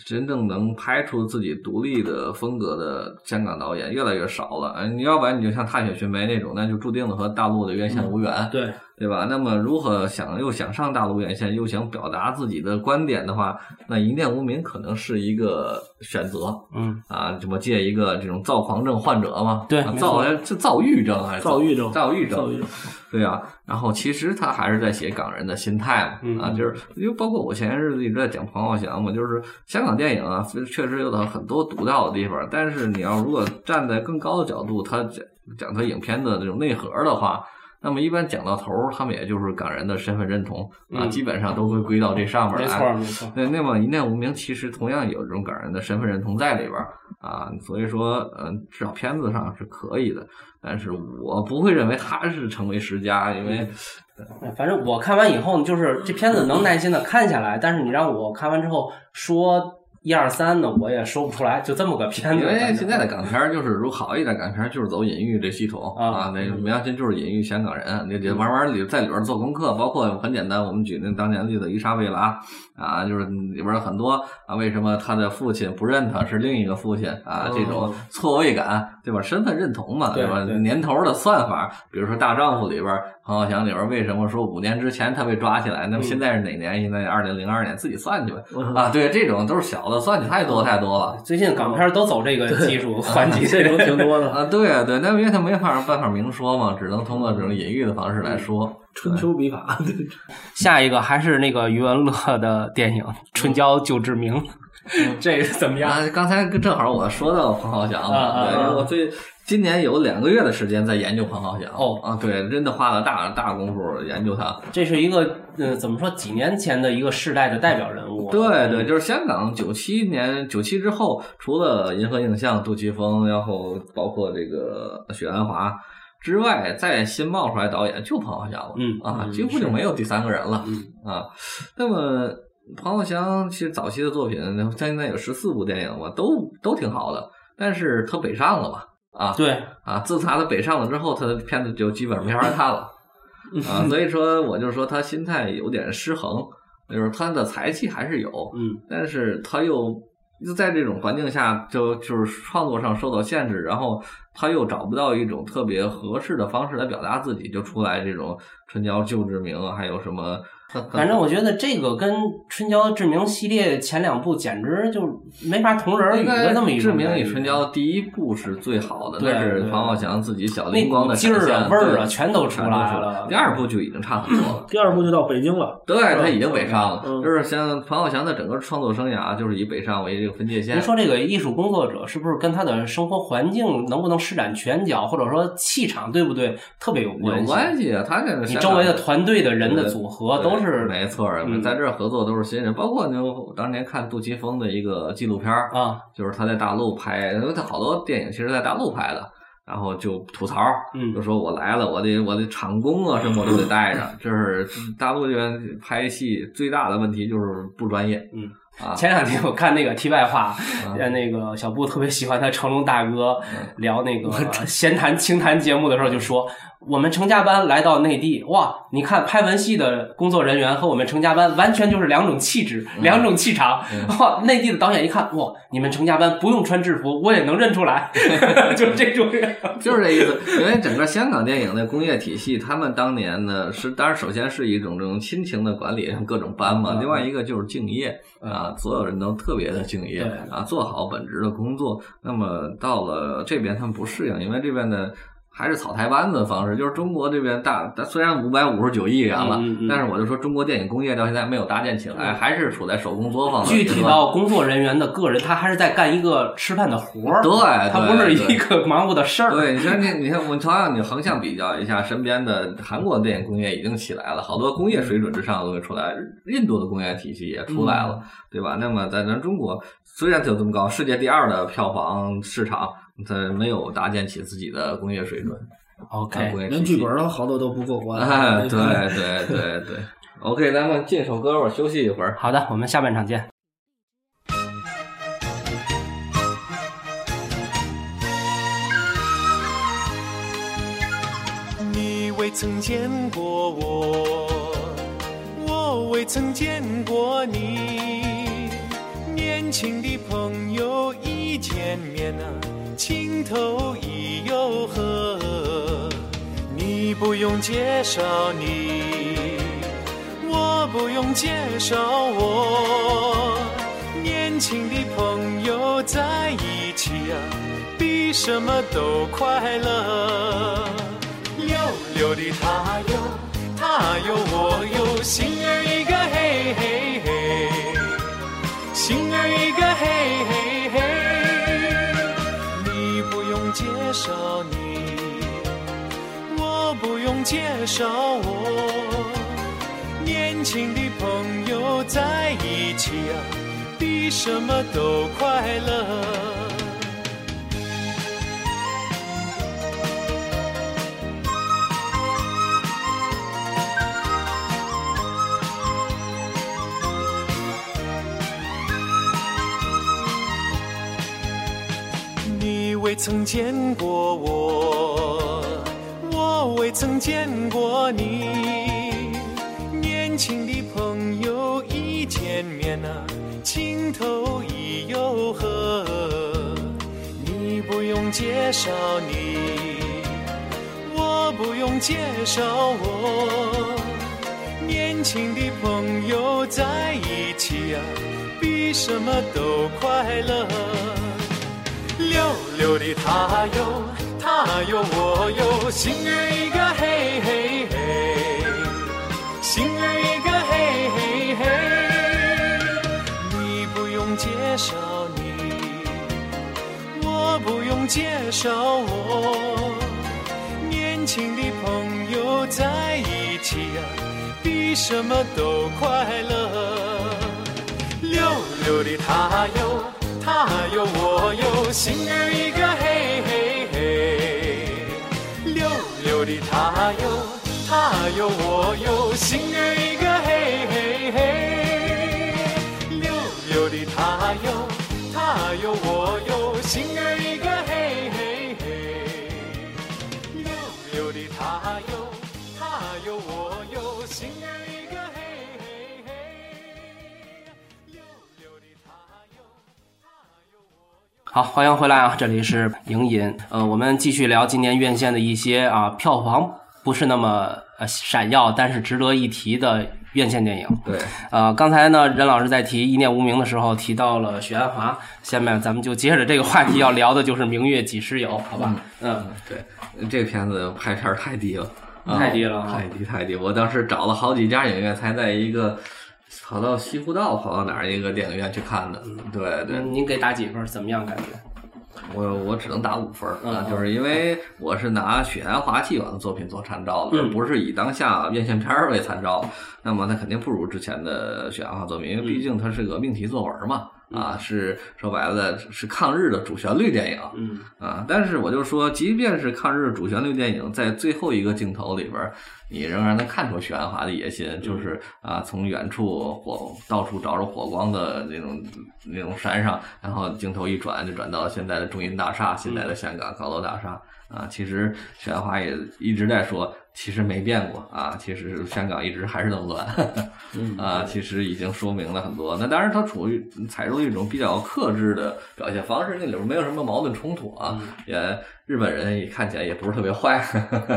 [SPEAKER 1] 真正能拍出自己独立的风格的香港导演越来越少了。嗯，你要不然你就像《踏雪寻梅》那种，那就注定了和大陆的院线无缘。
[SPEAKER 2] 对。
[SPEAKER 1] 对吧？那么如何想又想上大陆院线，又想表达自己的观点的话，那一念无名可能是一个选择。
[SPEAKER 2] 嗯
[SPEAKER 1] 啊，怎么借一个这种躁狂症患者嘛？
[SPEAKER 2] 对，
[SPEAKER 1] 躁是躁郁症还是
[SPEAKER 3] 躁郁症？
[SPEAKER 1] 躁郁症。
[SPEAKER 3] 躁郁症。
[SPEAKER 1] 对啊，然后其实他还是在写港人的心态嘛。啊，就是因为包括我前些日子一直在讲彭浩翔嘛，就是香港电影啊，确实有它很多独到的地方。但是你要如果站在更高的角度，他讲讲他影片的这种内核的话。那么一般讲到头儿，他们也就是港人的身份认同啊，基本上都会归到这上面来。
[SPEAKER 2] 没错，没错。
[SPEAKER 1] 那那么一念无名其实同样有这种港人的身份认同在里边儿啊，所以说，嗯，至少片子上是可以的。但是我不会认为他是成为十佳，因为
[SPEAKER 2] 反正我看完以后，就是这片子能耐心的看下来。但是你让我看完之后说。一二三呢，我也说不出来，就这么个片子。
[SPEAKER 1] 因为现在的港片就是，如果好一点港片就是走隐喻这系统啊，那梅亚新就是隐喻香港人，你得玩玩里在里边做功课，包括很简单，我们举那当年的例子伊莎贝拉啊，就是里边很多啊，为什么他的父亲不认他是另一个父亲啊？这种错位感，对吧？身份认同嘛，
[SPEAKER 2] 对
[SPEAKER 1] 吧？年头的算法，比如说大丈夫里边，彭浩翔里边为什么说五年之前他被抓起来？那么现在是哪年？现在二零零二年，自己算去吧。啊，对，这种都是小的。算起太多太多了，
[SPEAKER 2] 最近港片都走这个技术 环节，
[SPEAKER 3] 这种挺多的
[SPEAKER 1] 啊。对啊，对，那因为他没法办法明说嘛，只能通过这种隐喻的方式来说。
[SPEAKER 3] 春秋笔法，
[SPEAKER 2] 下一个还是那个余文乐的电影《春娇救志明》，这怎么样？
[SPEAKER 1] 刚才正好我说到彭浩翔了，对，我最。今年有两个月的时间在研究彭浩翔
[SPEAKER 2] 哦
[SPEAKER 1] 啊，对，真的花了大大功夫研究他。
[SPEAKER 2] 这是一个呃，怎么说？几年前的一个世代的代表人物。
[SPEAKER 1] 对对，就是香港九七年九七之后，除了银河映像、杜琪峰，然后包括这个许鞍华之外，再新冒出来导演就彭浩翔了。
[SPEAKER 2] 嗯
[SPEAKER 1] 啊，几乎就没有第三个人了。
[SPEAKER 2] 嗯
[SPEAKER 1] 啊，那么彭浩翔其实早期的作品，现在有十四部电影吧，都都挺好的，但是他北上了嘛。啊，
[SPEAKER 2] 对
[SPEAKER 1] 啊，自从他北上了之后，他的片子就基本没法看了啊，所以说我就说他心态有点失衡，就是他的才气还是有，
[SPEAKER 2] 嗯，
[SPEAKER 1] 但是他又就在这种环境下，就就是创作上受到限制，然后他又找不到一种特别合适的方式来表达自己，就出来这种春娇救志明，还有什么。
[SPEAKER 2] 反正我觉得这个跟《春娇志明》系列前两部简直就没法同日而语的那么一
[SPEAKER 1] 志明与春娇第一部是最好的，那是
[SPEAKER 2] 对
[SPEAKER 1] 黄浩翔自己小
[SPEAKER 2] 那
[SPEAKER 1] 灵光的
[SPEAKER 2] 股劲儿啊味儿啊全都出
[SPEAKER 1] 全
[SPEAKER 2] 来了
[SPEAKER 1] 第二部就已经差很多了。
[SPEAKER 3] 第二部就到北京了，
[SPEAKER 1] 对他已经北上了，
[SPEAKER 3] 嗯
[SPEAKER 1] 就是像黄浩翔的整个创作生涯，就是以北上为这个分界线
[SPEAKER 2] 您。说这个艺术工作者是不是跟他的生活环境能不能施展拳脚，或者说气场对不对，特别有关系有？
[SPEAKER 1] 关系啊，他这个
[SPEAKER 2] 你周围的团队的人的组合
[SPEAKER 1] 对
[SPEAKER 2] 都是
[SPEAKER 1] 没错儿，
[SPEAKER 2] 嗯。
[SPEAKER 1] 在这儿合作都是新人，包括呢，我当年看杜琪峰的一个纪录片儿，
[SPEAKER 2] 啊，
[SPEAKER 1] 就是他在大陆拍，因为他好多电影其实在大陆拍的，然后就吐槽，
[SPEAKER 2] 嗯。
[SPEAKER 1] 就说我来了，我得我得场工啊什么我都得带着，这是大陆这边拍戏最大的问题就是不专业，
[SPEAKER 2] 嗯。
[SPEAKER 1] 啊，
[SPEAKER 2] 前两天我看那个题外话，那个小布特别喜欢他成龙大哥
[SPEAKER 1] 嗯。
[SPEAKER 2] 聊那个 闲谈清谈节目的时候，就说我们成家班来到内地，哇，你看拍文戏的工作人员和我们成家班完全就是两种气质、两种气场。
[SPEAKER 1] 嗯
[SPEAKER 2] 哇，内地的导演一看，哇，你们成家班不用穿制服，我也能认出来，就是这种人。
[SPEAKER 1] 就是这意思，因为整个香港电影的工业体系，他们当年呢是，当然首先是一种这种亲情的管理，各种班嘛，
[SPEAKER 2] 嗯
[SPEAKER 1] 另外一个就是敬业啊，所有人都特别的敬业
[SPEAKER 2] 对
[SPEAKER 1] 啊，做好本职的工作。那么到了这边，他们不适应，因为这边的。还是草台班子的方式，就是中国这边大，虽然五百五十九亿元了，
[SPEAKER 2] 嗯嗯嗯
[SPEAKER 1] 但是我就说中国电影工业到现在没有搭建起来，还是处在手工作坊
[SPEAKER 2] 具体到工作人员的个人，他还是在干一个吃饭的活儿，
[SPEAKER 1] 对
[SPEAKER 2] 他不是一个忙活的事儿。
[SPEAKER 1] 对，你说你你看，我同样你横向比较一下，身边的韩国电影工业已经起来了，好多工业水准之上的东西出来，印度的工业体系也出来了，对吧？那么在咱中国，虽然它有这么高，世界第二的票房市场，它没有搭建起自己的工业水准，啊
[SPEAKER 2] OK，
[SPEAKER 3] 连剧本。都好多都不过关。
[SPEAKER 1] 哎，对对对对，OK，咱们进首歌，我休息一会儿。
[SPEAKER 2] 好的，我们下半场见。
[SPEAKER 4] 你未曾见过我，我未曾见过你。年轻的朋友一见面啊，情投意又合。你不用介绍你，我不用介绍我。年轻的朋友在一起啊，比什么都快乐。溜溜的他哟，他哟我哟，心儿一个嘿嘿嘿，心儿一个嘿嘿嘿。少你，我不用介绍我。年轻的朋友在一起啊，比什么都快乐。未曾见过我，我未曾见过你。年轻的朋友一见面啊，情投意又合。你不用介绍你，我不用介绍我。年轻的朋友在一起啊，比什么都快乐。溜溜的他哟，他哟我哟，心儿一个嘿嘿嘿，心儿一个嘿嘿嘿。你不用介绍你，我不用介绍我。年轻的朋友在一起啊，比什么都快乐。溜溜的他哟，他有我有，心儿一个嘿嘿嘿。溜溜的他哟，他哟我哟，心儿一个嘿嘿嘿。溜溜的他哟，他哟我哟，心儿一个嘿
[SPEAKER 2] 好，欢迎回来啊！这里是影音，呃，我们继续聊今年院线的一些啊票房不是那么呃闪耀，但是值得一提的院线电影。
[SPEAKER 1] 对，
[SPEAKER 2] 呃，刚才呢，任老师在提《一念无名》的时候提到了许鞍华，下面咱们就接着这个话题要聊的就是《明月几时有》，好吧？嗯，
[SPEAKER 1] 对，这片子拍片儿太低了，啊
[SPEAKER 2] 太低了啊
[SPEAKER 1] 太低太低。我当时找了好几家影院，才在一个跑到西湖道，跑到哪儿一个电影院去看的。对对，
[SPEAKER 2] 嗯您给打几分？怎么样感觉？
[SPEAKER 1] 我我只能打五分儿啊
[SPEAKER 2] 嗯，
[SPEAKER 1] 就是因为我是拿许鞍华既往的作品做参照的，不是以当下院线片儿为参照。那么它肯定不如之前的许鞍华作品，因为毕竟它是个命题作文嘛，啊，是说白了是抗日的主旋律电影。
[SPEAKER 2] 嗯
[SPEAKER 1] 啊，但是我就说，即便是抗日主旋律电影，在最后一个镜头里边儿，你仍然能看出许鞍华的野心，就是啊，从远处火到处着着火光的那种那种山上，然后镜头一转，就转到现在的中银大厦，现在的香港高楼大厦。啊，其实许鞍华也一直在说，其实没变过啊，其实香港一直还是那么乱，啊，其实已经说明了很多。那当然，他处于采用一种比较克制的表现方式，那里边没有什么矛盾冲突啊，也日本人也看起来也不是特别坏，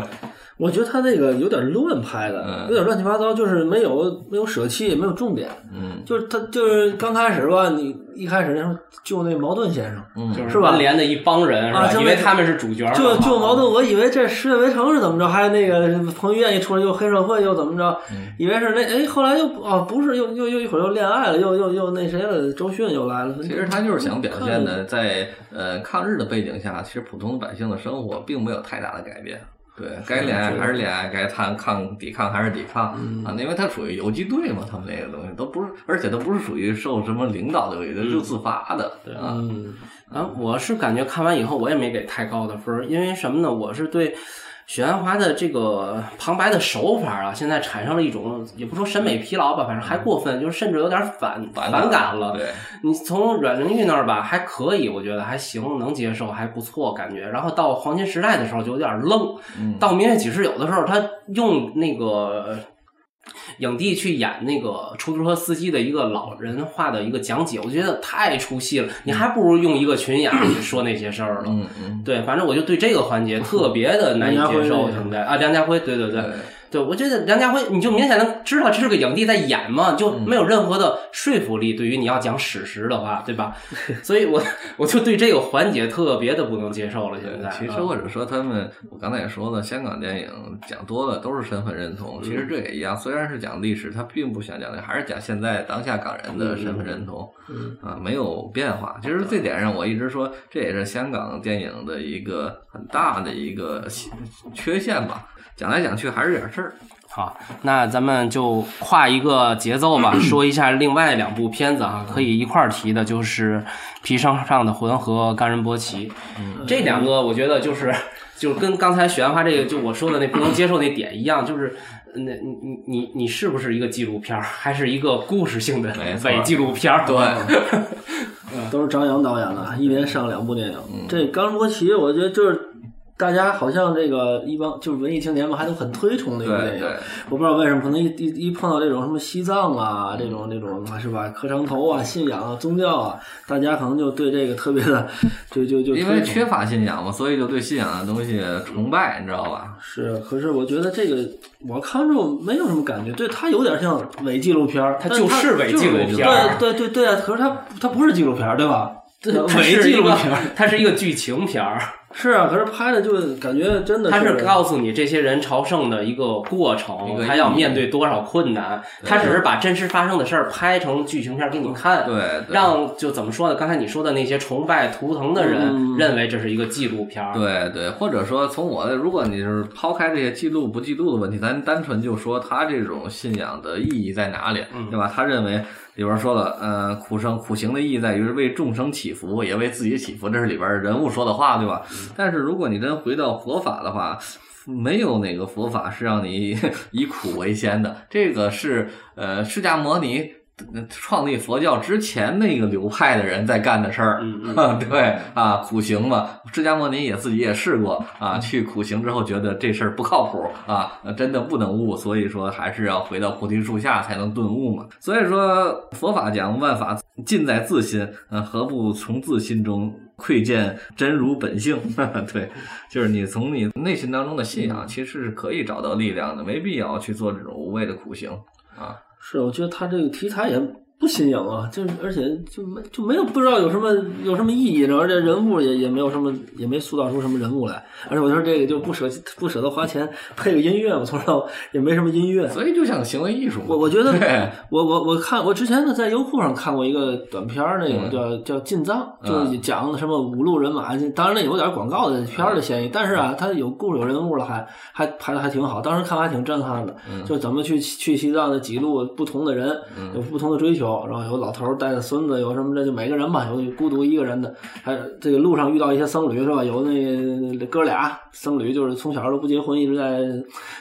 [SPEAKER 3] 我觉得他那个有点乱拍的，
[SPEAKER 1] 嗯
[SPEAKER 3] 有点乱七八糟，就是没有没有舍弃，没有重点。
[SPEAKER 1] 嗯
[SPEAKER 3] 就是他就是刚开始吧，你一开始那时候救那矛盾先生，
[SPEAKER 1] 嗯，
[SPEAKER 2] 就是
[SPEAKER 3] 吧
[SPEAKER 2] 文联的一帮人是吧？
[SPEAKER 3] 啊
[SPEAKER 2] 以为他们是主角就，
[SPEAKER 3] 就救矛盾，
[SPEAKER 2] 啊
[SPEAKER 3] 我以为这十月围城是怎么着，还那个彭于晏一出来又黑社会又怎么着，
[SPEAKER 1] 嗯
[SPEAKER 3] 以为是那哎，后来又哦不是，又又又一会儿又恋爱了，又又又那谁了，周迅又来了。
[SPEAKER 1] 其实他就是想表现的，在呃抗日的背景下，其实普通百姓的生活并没有太大的改变。对该恋爱还是恋爱，该谈抗抵抗还是抵抗、啊，因为它属于游击队嘛，他们那个东西都不是，而且都不是属于受什么领导的游击队，就自发的。对啊，
[SPEAKER 3] 嗯，
[SPEAKER 2] 啊，我是感觉看完以后我也没给太高的分儿，因为什么呢？我是对许鞍华的这个旁白的手法啊，现在产生了一种也不说审美疲劳吧，反正还过分，就是甚至有点反
[SPEAKER 1] 反
[SPEAKER 2] 反感了。
[SPEAKER 1] 对，
[SPEAKER 2] 你从阮玲玉那儿吧还可以，我觉得还行，能接受，还不错感觉。然后到黄金时代的时候就有点愣，
[SPEAKER 1] 嗯
[SPEAKER 2] 到明月几时有的时候，他用那个影帝去演那个出租车司机的一个老人化的一个讲解，我觉得太出戏了。你还不如用一个群演去说那些事儿了。
[SPEAKER 1] 嗯嗯，
[SPEAKER 2] 对，反正我就对这个环节特别的难以接受。现在啊，梁家辉，对对对，
[SPEAKER 1] 对
[SPEAKER 2] 对，我觉得梁家辉，你就明显能知道这是个影帝在演嘛，就
[SPEAKER 1] 嗯
[SPEAKER 2] 没有任何的说服力。对于你要讲史实的话，对吧？所以我 我就对这个环节特别的不能接受了。现在，
[SPEAKER 1] 其实
[SPEAKER 2] 啊
[SPEAKER 1] 或者说他们，我刚才也说了，香港电影讲多了都是身份认同。其实这也一样，虽然是讲历史，他并不想讲的，还是讲现在当下港人的身份认同。
[SPEAKER 3] 嗯
[SPEAKER 1] 啊，没有变化。其实这点上，我一直说这也是香港电影的一个很大的一个缺陷吧。讲来讲去还是点事儿。
[SPEAKER 2] 好，那咱们就跨一个节奏吧，说一下另外两部片子啊，可以一块儿提的，就是《皮上上的魂》和《冈仁波齐》。这两个我觉得就是就是跟刚才许鞍华这个就我说的那不能接受那点一样，就是那你你你你是不是一个纪录片儿，还是一个故事性的伪纪录片儿？
[SPEAKER 1] 对，
[SPEAKER 3] 都是张扬导演的，一连上两部电影。
[SPEAKER 1] 嗯
[SPEAKER 3] 这冈仁波齐，我觉得就是大家好像这个一帮就是文艺青年们还都很推崇那个电影。
[SPEAKER 1] 对对，
[SPEAKER 3] 我不知道为什么，可能一一一碰到这种什么西藏啊，这种这种是吧，磕长头啊、信仰啊、宗教啊，大家可能就对这个特别的，就就就
[SPEAKER 1] 因为缺乏信仰嘛，所以就对信仰的东西崇拜，你知道吧？
[SPEAKER 3] 是，可是我觉得这个我看完之后没有什么感觉，对它有点像伪纪录片儿，
[SPEAKER 2] 它就是伪纪录片儿
[SPEAKER 3] 对对对对啊，可是它它不是纪录片儿，对吧？
[SPEAKER 2] 它
[SPEAKER 3] 伪纪录片儿
[SPEAKER 2] 它是一个剧情片儿。
[SPEAKER 3] 是啊，可是拍的就感觉真的
[SPEAKER 2] 他
[SPEAKER 3] 是
[SPEAKER 2] 是告诉你这些人朝圣的一个过程，他要面对多少困难。他只是把真实发生的事儿拍成剧情片儿给你看，
[SPEAKER 1] 对，对
[SPEAKER 2] 让就怎么说呢？刚才你说的那些崇拜图腾的人
[SPEAKER 3] 嗯
[SPEAKER 2] 认为这是一个纪录片儿。
[SPEAKER 1] 对对，或者说从我的，如果你是抛开这些记录不记录的问题，咱单纯就说他这种信仰的意义在哪里，
[SPEAKER 2] 嗯
[SPEAKER 1] 对吧？他认为里边说了，呃，苦生苦行的意义在于为众生祈福，也为自己祈福，这是里边人物说的话，对吧？但是如果你真回到佛法的话，没有哪个佛法是让你 以苦为先的，这个是呃释迦摩尼。创立佛教之前那个流派的人在干的事儿。
[SPEAKER 2] 嗯嗯
[SPEAKER 1] 对啊，苦行嘛，释迦牟尼也自己也试过啊，去苦行之后觉得这事儿不靠谱啊，真的不能悟，所以说还是要回到菩提树下才能顿悟嘛。所以说佛法讲万法尽在自心，啊，何不从自心中窥见真如本性？对，就是你从你内心当中的信仰，其实是可以找到力量的，没必要去做这种无谓的苦行啊。
[SPEAKER 3] 是，我觉得他这个题材也不新颖啊，就是而且就没就没有不知道有什么有什么意义，而且人物也也没有什么也没塑造出什么人物来，而且我觉得这个就不舍不舍得花钱配个音乐我，从头也没什么音乐。
[SPEAKER 1] 所以就像行为艺术，
[SPEAKER 3] 我我觉得我我我看我之前呢在优酷上看过一个短片儿，那个叫叫进藏，就是讲的什么五路人马，当然那有点广告的片儿的嫌疑，但是啊，它有故事有人物了，还还拍的还挺好，当时看还挺震撼的，就怎么去去西藏的几路不同的人，有不同的追求，然后有老头带着孙子，有什么的，就每个人吧，有孤独一个人的，还有这个路上遇到一些僧侣是吧？有那哥俩僧侣，就是从小都不结婚，一直在，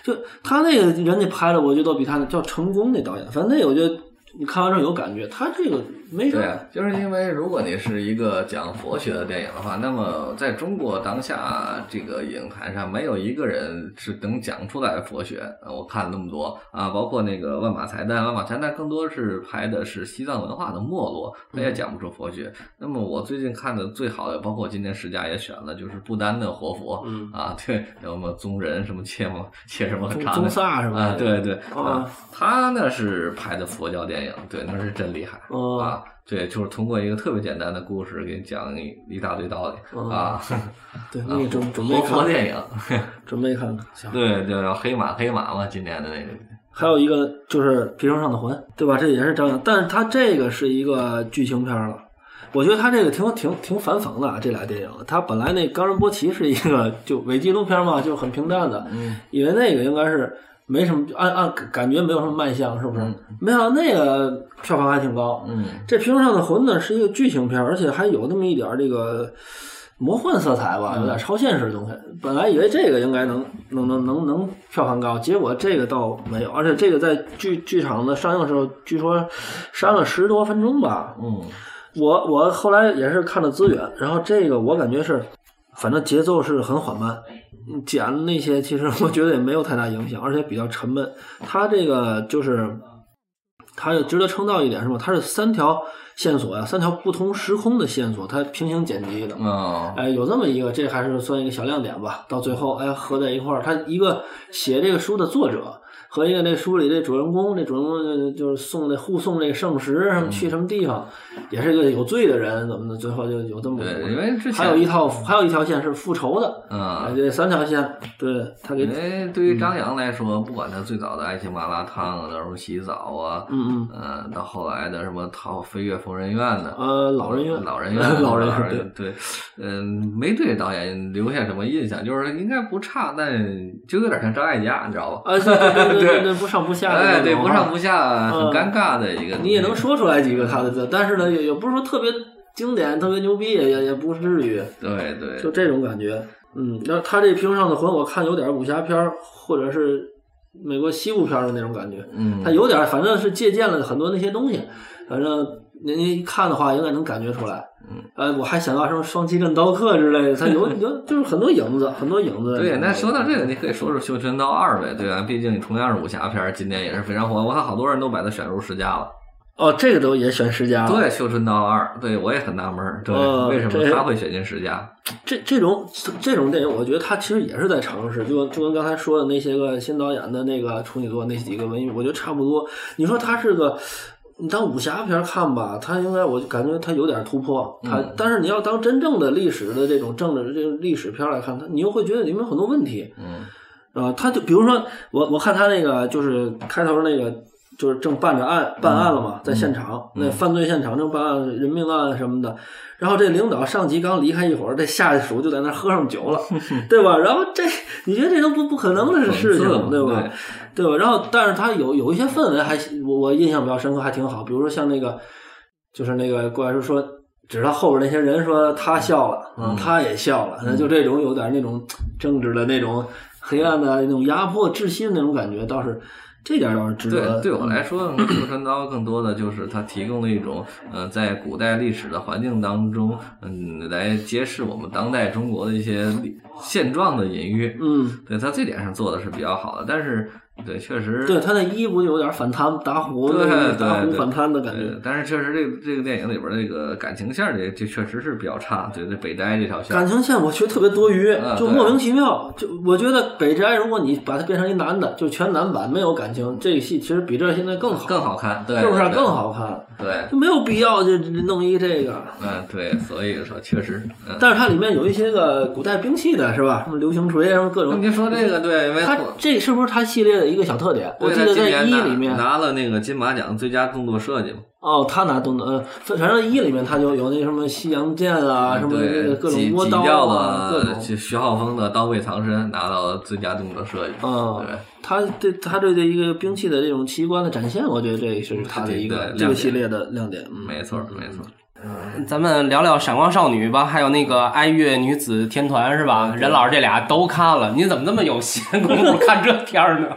[SPEAKER 3] 就他那个人家拍的，我觉得都比他叫成功那导演，反正那个我觉得你看完之后有感觉，他这个没
[SPEAKER 1] 就是因为如果你是一个讲佛学的电影的话，那么在中国当下这个影坛上，没有一个人是能讲出来佛学。呃我看了那么多啊，包括那个万马才旦，万马才旦更多是拍的是西藏文化的没落，他也讲不出佛学。那么我最近看的最好的，包括今年十佳也选了，就是不丹的活佛，
[SPEAKER 3] 嗯
[SPEAKER 1] 啊，对，有什么宗人什么切么切什么
[SPEAKER 3] 宗
[SPEAKER 1] 长的
[SPEAKER 3] 宗萨是吧？
[SPEAKER 1] 啊，对对
[SPEAKER 3] 啊
[SPEAKER 1] 啊，他那是拍的佛教电影，对，那是真厉害、
[SPEAKER 3] 哦
[SPEAKER 1] 啊。对，就是通过一个特别简单的故事给你讲一一大堆道理、
[SPEAKER 3] 哦
[SPEAKER 1] 啊。
[SPEAKER 3] 对，那个准准备看，
[SPEAKER 1] 电影，
[SPEAKER 3] 准备看看。行，
[SPEAKER 1] 对，就叫黑马黑马嘛，今年的那个。
[SPEAKER 3] 还有一个就是《皮绳上的魂》，对吧？这也是张扬，但是他这个是一个剧情片了。我觉得他这个挺挺挺反讽的啊，这俩电影。他本来那《冈仁波齐》是一个就伪纪录片嘛，就很平淡的，
[SPEAKER 1] 嗯
[SPEAKER 3] 以为那个应该是没什么，按按感觉没有什么卖相，是不是？
[SPEAKER 1] 嗯
[SPEAKER 3] 没想到那个票房还挺高。
[SPEAKER 1] 嗯
[SPEAKER 3] 这《皮绳上的魂》呢是一个剧情片，而且还有那么一点儿这个魔幻色彩吧，有点超现实的东西。本来以为这个应该能能能能能票房高，结果这个倒没有，而且这个在剧剧场的上映的时候，据说删了十多分钟吧。
[SPEAKER 1] 嗯
[SPEAKER 3] 我我后来也是看了资源，然后这个我感觉是，反正节奏是很缓慢，嗯剪的那些其实我觉得也没有太大影响，而且比较沉闷。它这个就是，它也值得称道一点是吧？它是三条线索呀，三条不同时空的线索，它平行剪辑的。
[SPEAKER 1] 嗯
[SPEAKER 3] 哎，有这么一个，这还是算一个小亮点吧。到最后，哎，合在一块儿，他一个写这个书的作者和一个那书里的主人公，那主人公就就是送那护送那个圣石什么去什么地方，也是一个有罪的人，怎么的？最后就有这么
[SPEAKER 1] 因为之前
[SPEAKER 3] 还有一套，还有一条线是复仇的，哎，
[SPEAKER 1] 嗯。
[SPEAKER 3] 这三条线，对他给
[SPEAKER 1] 因，为对于张扬来说，不管他最早的爱情麻辣烫啊，到时候洗澡啊，
[SPEAKER 3] 嗯嗯，
[SPEAKER 1] 嗯，到后来的什么逃飞越疯人院的，
[SPEAKER 3] 呃，老人院，
[SPEAKER 1] 老人院，
[SPEAKER 3] 老人
[SPEAKER 1] 院，
[SPEAKER 3] 院，
[SPEAKER 1] 对，嗯，没对导演留下什么印象，就是应该不差，但就有点像张艾嘉，你知道吧？
[SPEAKER 3] 啊，对对对对对，不上不下的那
[SPEAKER 1] 哎，
[SPEAKER 3] 种，
[SPEAKER 1] 对，不上不
[SPEAKER 3] 下，
[SPEAKER 1] 很
[SPEAKER 3] 嗯
[SPEAKER 1] 尴尬的一个。
[SPEAKER 3] 你也能说出来几个他的字，但是呢，也也不是说特别经典、特别牛逼，也也也不至于。
[SPEAKER 1] 对对，
[SPEAKER 3] 就这种感觉。嗯，那他这《屏上的魂》，我看有点武侠片儿，或者是美国西部片儿的那种感觉。
[SPEAKER 1] 嗯，
[SPEAKER 3] 他有点，反正是借鉴了很多那些东西。反正您一看的话，应该能感觉出来。
[SPEAKER 1] 嗯，
[SPEAKER 3] 呃，我还想到什么双旗镇刀客之类的，它有 有就是很多影子，很多影子。
[SPEAKER 1] 对，那说到这个，你可以说说《绣春刀二》呗，对吧？毕竟同样是武侠片儿，今年也是非常火，我看好多人都把它选入十佳了。
[SPEAKER 3] 哦，这个都也选十佳了。
[SPEAKER 1] 对，《绣春刀二》，对我也很纳闷儿，对，
[SPEAKER 3] 呃
[SPEAKER 1] 为什么他会选进十佳？
[SPEAKER 3] 这这种这种电影，我觉得他其实也是在尝试，就就跟刚才说的那些个新导演的那个处女作那几个文艺，我觉得差不多。你说他是个，你当武侠片看吧，他应该我就感觉他有点突破。他、
[SPEAKER 1] 嗯
[SPEAKER 3] 但是你要当真正的历史的这种政治这个历史片来看，它你又会觉得里面有很多问题。
[SPEAKER 1] 嗯
[SPEAKER 3] 啊，他就比如说我我看他那个就是开头那个就是正办着案办案了嘛，在现场、那犯罪现场正办案人命案什么的，然后这领导上级刚离开一会儿，这下属就在那喝上酒了，对吧？然后这你觉得这都不不可能的事情对吧？对吧？然后但是他有有一些氛围还我我印象比较深刻，还挺好，比如说像那个就是那个过来说说。指他后边那些人说他笑了，
[SPEAKER 1] 嗯
[SPEAKER 3] 他也笑了，那就这种有点那种政治的那种黑暗的那种压迫、窒息的那种感觉，倒是这点倒是值得。
[SPEAKER 1] 对，对我来说，《绣春刀》更多的就是它提供了一种，呃，在古代历史的环境当中，嗯，来揭示我们当代中国的一些现状的隐喻。
[SPEAKER 3] 嗯，
[SPEAKER 1] 对，它这点上做的是比较好的，但是，对，确实，
[SPEAKER 3] 对他那衣服就有点反贪打虎，
[SPEAKER 1] 对
[SPEAKER 3] 打虎反贪的感觉。
[SPEAKER 1] 但是确实这个这个电影里边这个感情线儿这这确实是比较差，对，这北斋这条线
[SPEAKER 3] 感情线我觉得特别多余
[SPEAKER 1] 嗯，
[SPEAKER 3] 就莫名其妙。就我觉得北斋，如果你把它变成一男的，就全男版没有感情，这个戏其实比这现在更好，
[SPEAKER 1] 更好看，对，
[SPEAKER 3] 是不是更？好看？
[SPEAKER 1] 对，
[SPEAKER 3] 就没有必要就就弄一这个。
[SPEAKER 1] 嗯，对，所以说确实，嗯。
[SPEAKER 3] 但是它里面有一些个古代兵器的是吧？什么流星锤，什么各种。
[SPEAKER 1] 那您说这个对，因为
[SPEAKER 3] 它这是不是它系列的一个小特点？我记得在一里面，
[SPEAKER 1] 拿了那个金马奖最佳动作设计嘛，
[SPEAKER 3] 哦，他拿动作，呃，反正一里面他就有那什么西洋剑啊，什么那个，各种
[SPEAKER 1] 挤
[SPEAKER 3] 倭刀啊，各
[SPEAKER 1] 了
[SPEAKER 3] 种。
[SPEAKER 1] 徐徐浩峰的刀背藏身，拿到了最佳动作设计。
[SPEAKER 3] 嗯
[SPEAKER 1] 对，
[SPEAKER 3] 他对他对这一个兵器的这种奇观的展现，我觉得这是他的一个这个系列的亮点。嗯
[SPEAKER 1] 没错，没错。
[SPEAKER 2] 咱们聊聊闪光少女吧，还有那个哀乐女子天团是吧？任老师这俩都看了，您怎么那么有闲工夫 看这片儿呢？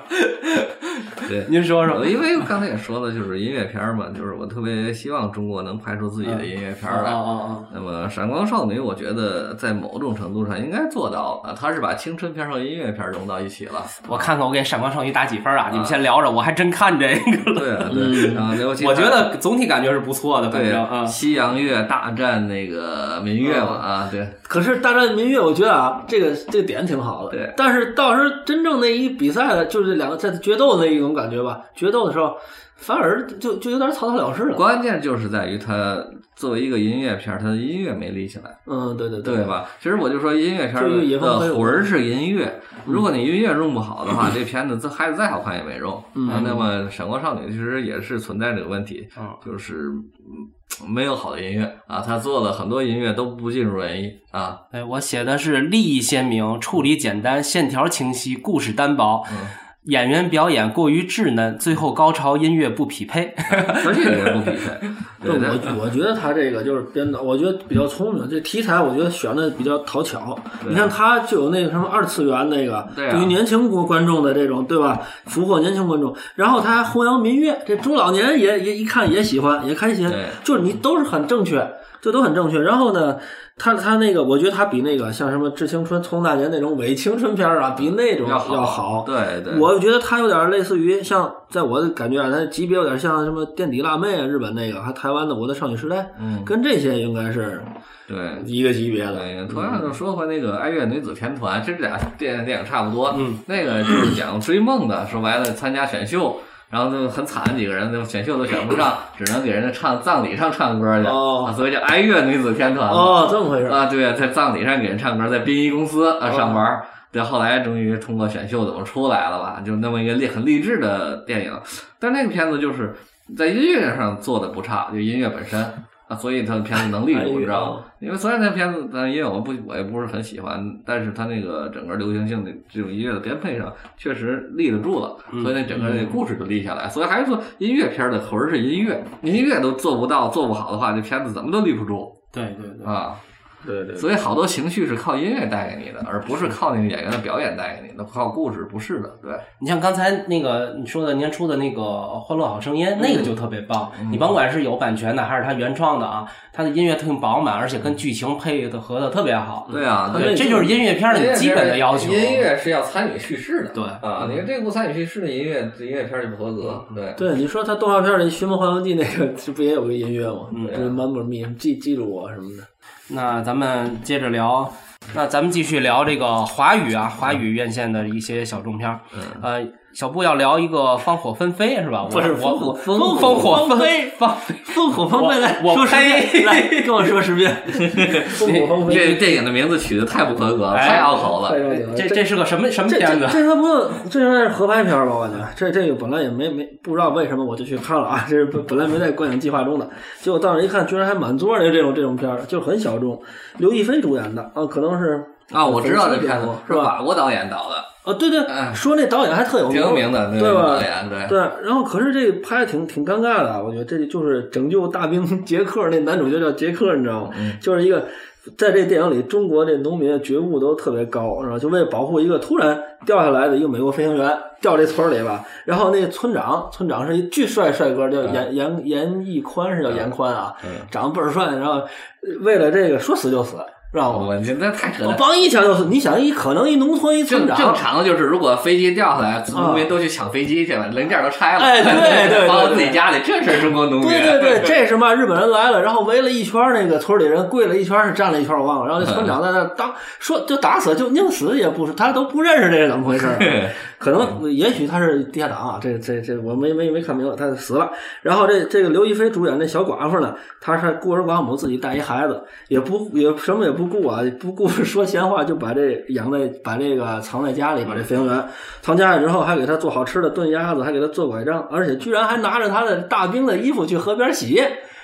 [SPEAKER 1] 对，
[SPEAKER 2] 您说说
[SPEAKER 1] 呃。因为刚才也说了，就是音乐片儿嘛，就是我特别希望中国能拍出自己的音乐片儿来。
[SPEAKER 2] 啊啊啊！
[SPEAKER 1] 那么《闪光少女》，我觉得在某种程度上应该做到了，它是把青春片儿和音乐片儿融到一起了。
[SPEAKER 2] 我看看我给闪光少女打几分啊？你们先聊着，我还真看这个了。
[SPEAKER 1] 对啊，对，然后尤其
[SPEAKER 2] 我觉得总体感觉是不错的，反
[SPEAKER 1] 对
[SPEAKER 2] 正啊，
[SPEAKER 1] 西洋乐大战那个民乐嘛啊，对，
[SPEAKER 3] 可是大战民乐，我觉得啊，这个这个点挺好的。
[SPEAKER 1] 对。
[SPEAKER 3] 但是到时候真正那一比赛的，就是这两个在决斗的那一种感觉吧，决斗的时候，反而就就有点草草了事了。
[SPEAKER 1] 关键就是在于它作为一个音乐片儿，它的音乐没立起来。
[SPEAKER 3] 嗯，对对
[SPEAKER 1] 对？吧？其实我就说音乐片的魂儿是音乐，如果你音乐用不好的话，这片子这孩子再好看也没用。
[SPEAKER 3] 嗯
[SPEAKER 1] 啊那么《闪光少女》其实也是存在这个问题，
[SPEAKER 2] 嗯
[SPEAKER 1] 就是嗯没有好的音乐啊，他做了很多音乐都不尽如人意啊。
[SPEAKER 2] 哎，我写的是立意鲜明，处理简单，线条清晰，故事单薄。
[SPEAKER 1] 嗯
[SPEAKER 2] 演员表演过于稚嫩，最后高潮音乐不匹配。
[SPEAKER 1] 而且也不匹配。
[SPEAKER 3] 对，我我觉得他这个就是编导，我觉得比较聪明。这题材我觉得选的比较讨巧。你看他就有那个什么二次元那个，
[SPEAKER 1] 对啊
[SPEAKER 3] 于年轻观观众的这种，对吧？俘获年轻观众，然后他还弘扬民乐，这中老年也也一看也喜欢，也开心。就是你都是很正确，这都很正确。然后呢，他他那个，我觉得他比那个像什么《致青春》《从那年》那种伪青春片儿啊，比那种
[SPEAKER 1] 要
[SPEAKER 3] 要好。
[SPEAKER 1] 对对，
[SPEAKER 3] 我觉得他有点类似于像，在我的感觉啊，他级别有点像什么垫底辣妹啊，日本那个，还台湾的《我的少女时代》，
[SPEAKER 1] 嗯
[SPEAKER 3] 跟这些应该是
[SPEAKER 1] 对。
[SPEAKER 3] 一个级别的。
[SPEAKER 1] 对，同样就说回那个《爱乐女子天团》，其实这俩电电影差不多。
[SPEAKER 2] 嗯，
[SPEAKER 1] 那个就是讲追梦的，说白了参加选秀，然后就很惨，几个人就选秀都选不上，只能给人家唱葬礼上唱歌去，
[SPEAKER 3] 哦
[SPEAKER 1] 啊，所以叫哀乐女子天团。
[SPEAKER 3] 哦，这么回事。
[SPEAKER 1] 啊，对，在葬礼上给人唱歌，在殡仪公司啊上班儿。对，后来终于通过选秀怎么出来了吧？就那么一个励很励志的电影，但那个片子就是在音乐上做的不差，就音乐本身啊，所以他的片子能立住，你知道吗？因为虽然那片子，但因为我不我也不是很喜欢，但是他那个整个流行性的这种音乐的编配上确实立得住了，所以那整个那个故事就立下来。所以还是说音乐片的魂儿是音乐，音乐都做不到做不好的话，这片子怎么都立不住
[SPEAKER 2] 对对对，
[SPEAKER 1] 啊。
[SPEAKER 3] 对对，
[SPEAKER 1] 所以好多情绪是靠音乐带给你的，而不是靠那个演员的表演带给你的，靠故事不是的。对，
[SPEAKER 2] 你像刚才那个你说的年初的那个《欢乐好声音》，那个就特别棒。你甭管是有版权的还是他原创的啊，他的音乐特别饱满，而且跟剧情配的合的特别好。
[SPEAKER 1] 对啊，
[SPEAKER 2] 对，这就是音乐片的基本的要求。
[SPEAKER 1] 音乐是要参与叙事的。
[SPEAKER 2] 对
[SPEAKER 1] 啊，你看这不参与叙事的音乐，这音乐片就不合格。对，
[SPEAKER 3] 对，你说他动画片里《寻梦环游记》那个，这不也有个音乐吗？
[SPEAKER 2] 嗯
[SPEAKER 3] 就是满满密记记住我什么的。
[SPEAKER 2] 那咱们接着聊，那咱们继续聊这个华语啊，华语院线的一些小众片儿。
[SPEAKER 1] 嗯
[SPEAKER 2] 呃，小布要聊一个《烽火纷飞》是吧？我
[SPEAKER 3] 不是
[SPEAKER 2] 我我
[SPEAKER 3] 烽
[SPEAKER 2] 烽
[SPEAKER 3] 烽
[SPEAKER 2] 火纷
[SPEAKER 3] 火飞
[SPEAKER 2] 烽
[SPEAKER 3] 烽火风飞来
[SPEAKER 2] 我
[SPEAKER 3] 说十遍，跟我说十遍。烽火纷飞，
[SPEAKER 1] 这电影的名字取得太不合格太拗口了。
[SPEAKER 2] 这这是个什么什么
[SPEAKER 3] 这
[SPEAKER 2] 片子
[SPEAKER 3] 这？这他不这应该是合拍片儿吧？我感觉这这个本来也没没不知道为什么我就去看了啊，这是本本来没在观影计划中的，结果到那儿一看，居然还满座的这种这种片儿，就很小众。刘亦菲主演的啊，可能是
[SPEAKER 1] 啊，我知道这片子是？法国导演导的，
[SPEAKER 3] 啊，对对
[SPEAKER 1] 嗯，
[SPEAKER 3] 说那导演还特有
[SPEAKER 1] 挺有名的，
[SPEAKER 3] 对吧
[SPEAKER 1] 导？演对。
[SPEAKER 3] 对，然后可是这个拍的挺挺尴尬的，我觉得这就是拯救大兵 杰克那男主角叫杰克，你知道吗？
[SPEAKER 1] 嗯
[SPEAKER 3] 就是一个在这电影里，中国这农民的觉悟都特别高，是吧？就为了保护一个突然掉下来的一个美国飞行员，掉这村里吧。然后那村长，村长是一巨帅帅哥，叫严严严屹宽，是叫严宽啊，长得倍儿帅。然后为了这个说死就死，知道吗？
[SPEAKER 1] 我现在太扯
[SPEAKER 3] 我
[SPEAKER 1] 淡。
[SPEAKER 3] 梆一想就是。你想一可能一农村一村长，
[SPEAKER 1] 正常的就是，如果飞机掉下来，农民都去抢飞机去了，零件都拆了，
[SPEAKER 3] 哎对对 对
[SPEAKER 1] 放到自己家里，这是中国农民。
[SPEAKER 3] 对对对，这是嘛？日本人来了，然后围了一圈，那个村里人跪了一圈，是站了一圈，我忘了。然后那村长在那当说，就打死就宁死也不是，他都不认识这是怎么回事儿。可能也许他是地下党啊，这这这我没没没看明白，他死了。然后这这个刘亦菲主演这小寡妇呢，她是孤儿寡母，自己带一孩子，也不也什么也不顾啊，不顾 说闲话，就把这养在把这个藏在家里，把这飞行员藏家里之后，还给他做好吃的炖鸭子，还给他做拐杖，而且居然还拿着他的大兵的衣服去河边洗。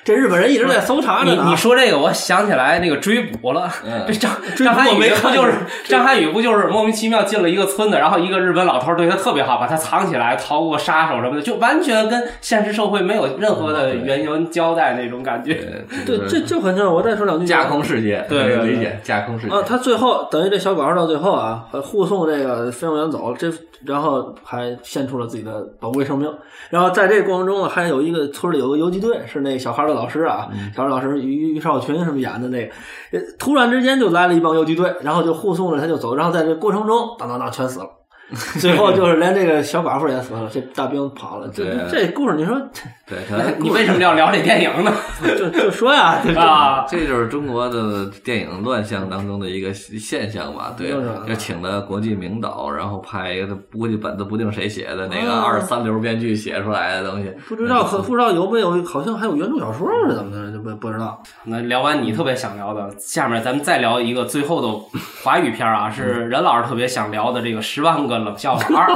[SPEAKER 3] 这日本人一直在搜查着
[SPEAKER 2] 你
[SPEAKER 3] 呢。
[SPEAKER 2] 你说这个，我想起来那个追捕了。
[SPEAKER 1] 嗯
[SPEAKER 2] 这张张涵予
[SPEAKER 3] 我没看
[SPEAKER 2] 不就是
[SPEAKER 3] 过
[SPEAKER 2] 张涵予不就是莫名其妙进了一个村子，然后一个日本老头对他特别好，把他藏起来，逃过杀手什么的，就完全跟现实社会没有任何的原因交代那种感觉。
[SPEAKER 3] 对，这就很像我再说两句
[SPEAKER 1] 架空世界，
[SPEAKER 2] 对对对
[SPEAKER 1] 理解架空世界
[SPEAKER 3] 啊，他最后等于这小寡妇到最后啊，呃护送这个飞行员走，这然后还献出了自己的宝贵生命。然后在这个过程中呢，还有一个村里有个游击队，是那小孩的老师啊，小孩老师于于少群什么演的那个，呃突然之间就来了一帮游击队，然后就护送着他就走，然后在这过程中当当当全死了。最后就是连这个小寡妇也死了，这大兵跑了。这这故事，你说
[SPEAKER 1] 对，
[SPEAKER 2] 你为什么要聊这电影呢？
[SPEAKER 3] 就就说呀，
[SPEAKER 2] 啊，
[SPEAKER 1] 这就是中国的电影乱象当中的一个现象吧？对
[SPEAKER 3] 就
[SPEAKER 1] 请的国际名导，然后拍一个估计本子不定谁写的那个
[SPEAKER 3] 啊
[SPEAKER 1] 二三流编剧写出来的东西，
[SPEAKER 3] 不知道不知道有没有，好像还有原著小说是怎么的，就不不知道。
[SPEAKER 2] 那聊完你特别想聊的，下面咱们再聊一个最后的华语片啊，是任老师特别想聊的这个《十万个冷笑话二》，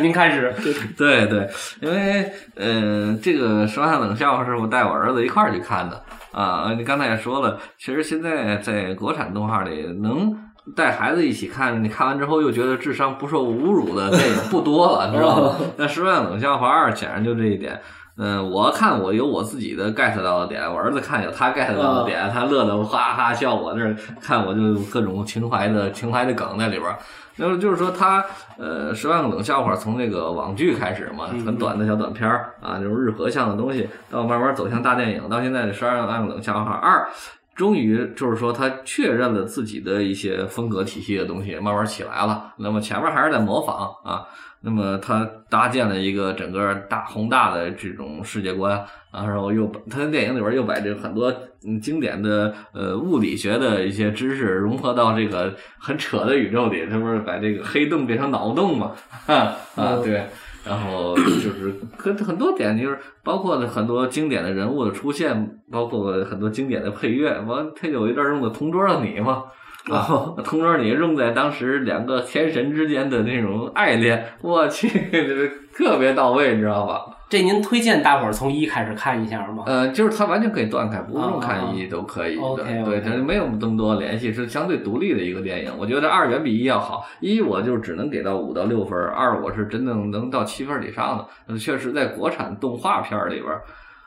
[SPEAKER 2] 您开始。
[SPEAKER 1] 对对，因为嗯、呃这个说话冷笑话是我带我儿子一块儿去看的啊。你刚才也说了，其实现在在国产动画里能。带孩子一起看，你看完之后又觉得智商不受侮辱的电影不多了，你知道吗？那《十万冷笑话二》显然就这一点。嗯，我看我有我自己的 get 到的点，我儿子看有他 get 到的点，他乐得哈哈笑。我这儿看我就各种情怀的情怀的梗在里边儿。然后就是说他呃十万个冷笑话从那个网剧开始嘛，很短的小短片儿啊，那种日和向的东西，到慢慢走向大电影，到现在的十二万个冷笑话二。终于就是说，他确认了自己的一些风格体系的东西慢慢起来了。那么前面还是在模仿啊，那么他搭建了一个整个大宏大的这种世界观啊，然后又他的电影里边又把这很多嗯经典的呃物理学的一些知识融合到这个很扯的宇宙里，这不是把这个黑洞变成脑洞嘛？啊啊，对。然后就是很很多点，就是包括了很多经典的人物的出现，包括很多经典的配乐。完，他有一段用的《同桌的你》嘛，啊，同桌你用在当时两个天神之间的那种爱恋，我去，这 特别到位，你知道吧？
[SPEAKER 2] 这您推荐大伙儿从一开始看一下吗？
[SPEAKER 1] 呃，就是它完全可以断开，不用看一都可以的。对，它没有这么多联系，是相对独立的一个电影。我觉得二远比一要好，一我就只能给到五到六分，二我是真正能到七分以上的。嗯确实，在国产动画片儿里边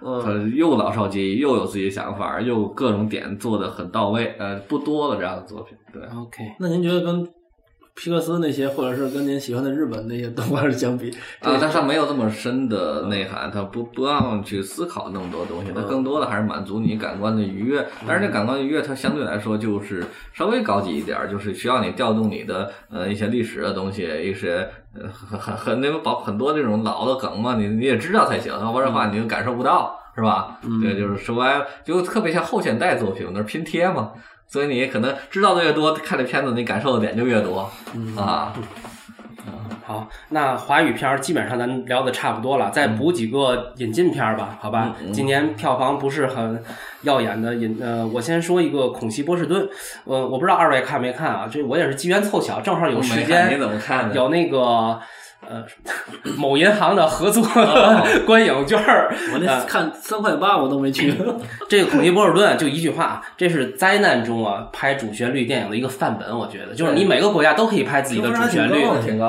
[SPEAKER 3] 嗯，
[SPEAKER 1] 又老少皆宜，又有自己想法，又各种点做的很到位，呃，不多的这样的作品。对
[SPEAKER 2] ，OK，
[SPEAKER 3] 那您觉得跟皮克斯那些，或者是跟您喜欢的日本那些动画相比，
[SPEAKER 1] 啊，它没有这么深的内涵，它不不让去思考那么多东西，它更多的还是满足你感官的愉悦。但是这感官愉悦，它相对来说就是稍微高级一点儿，就是需要你调动你的呃一些历史的东西，一些呃很很很那个保很多这种老的梗嘛，你你也知道才行，要不然的话你就感受不到，是吧？对，就是说白了，就特别像后现代作品，那是拼贴嘛。所以你可能知道的越多，看这片子你感受的点就越多啊。
[SPEAKER 2] 好，那华语片儿基本上咱聊的差不多了，再补几个引进片儿吧，好吧？今年票房不是很耀眼的引，呃，我先说一个《恐袭波士顿》，呃，我不知道二位看没看啊？这我也是机缘凑巧，正好有时间，
[SPEAKER 1] 你怎么看的？
[SPEAKER 2] 有那个呃某银行的合作 观影券儿。
[SPEAKER 3] 我那看三块八我都没去。
[SPEAKER 2] 这个《恐惧波尔顿》就一句话，这是灾难中啊拍主旋律电影的一个范本。我觉得，就是你每个国家都可以拍自己的主旋律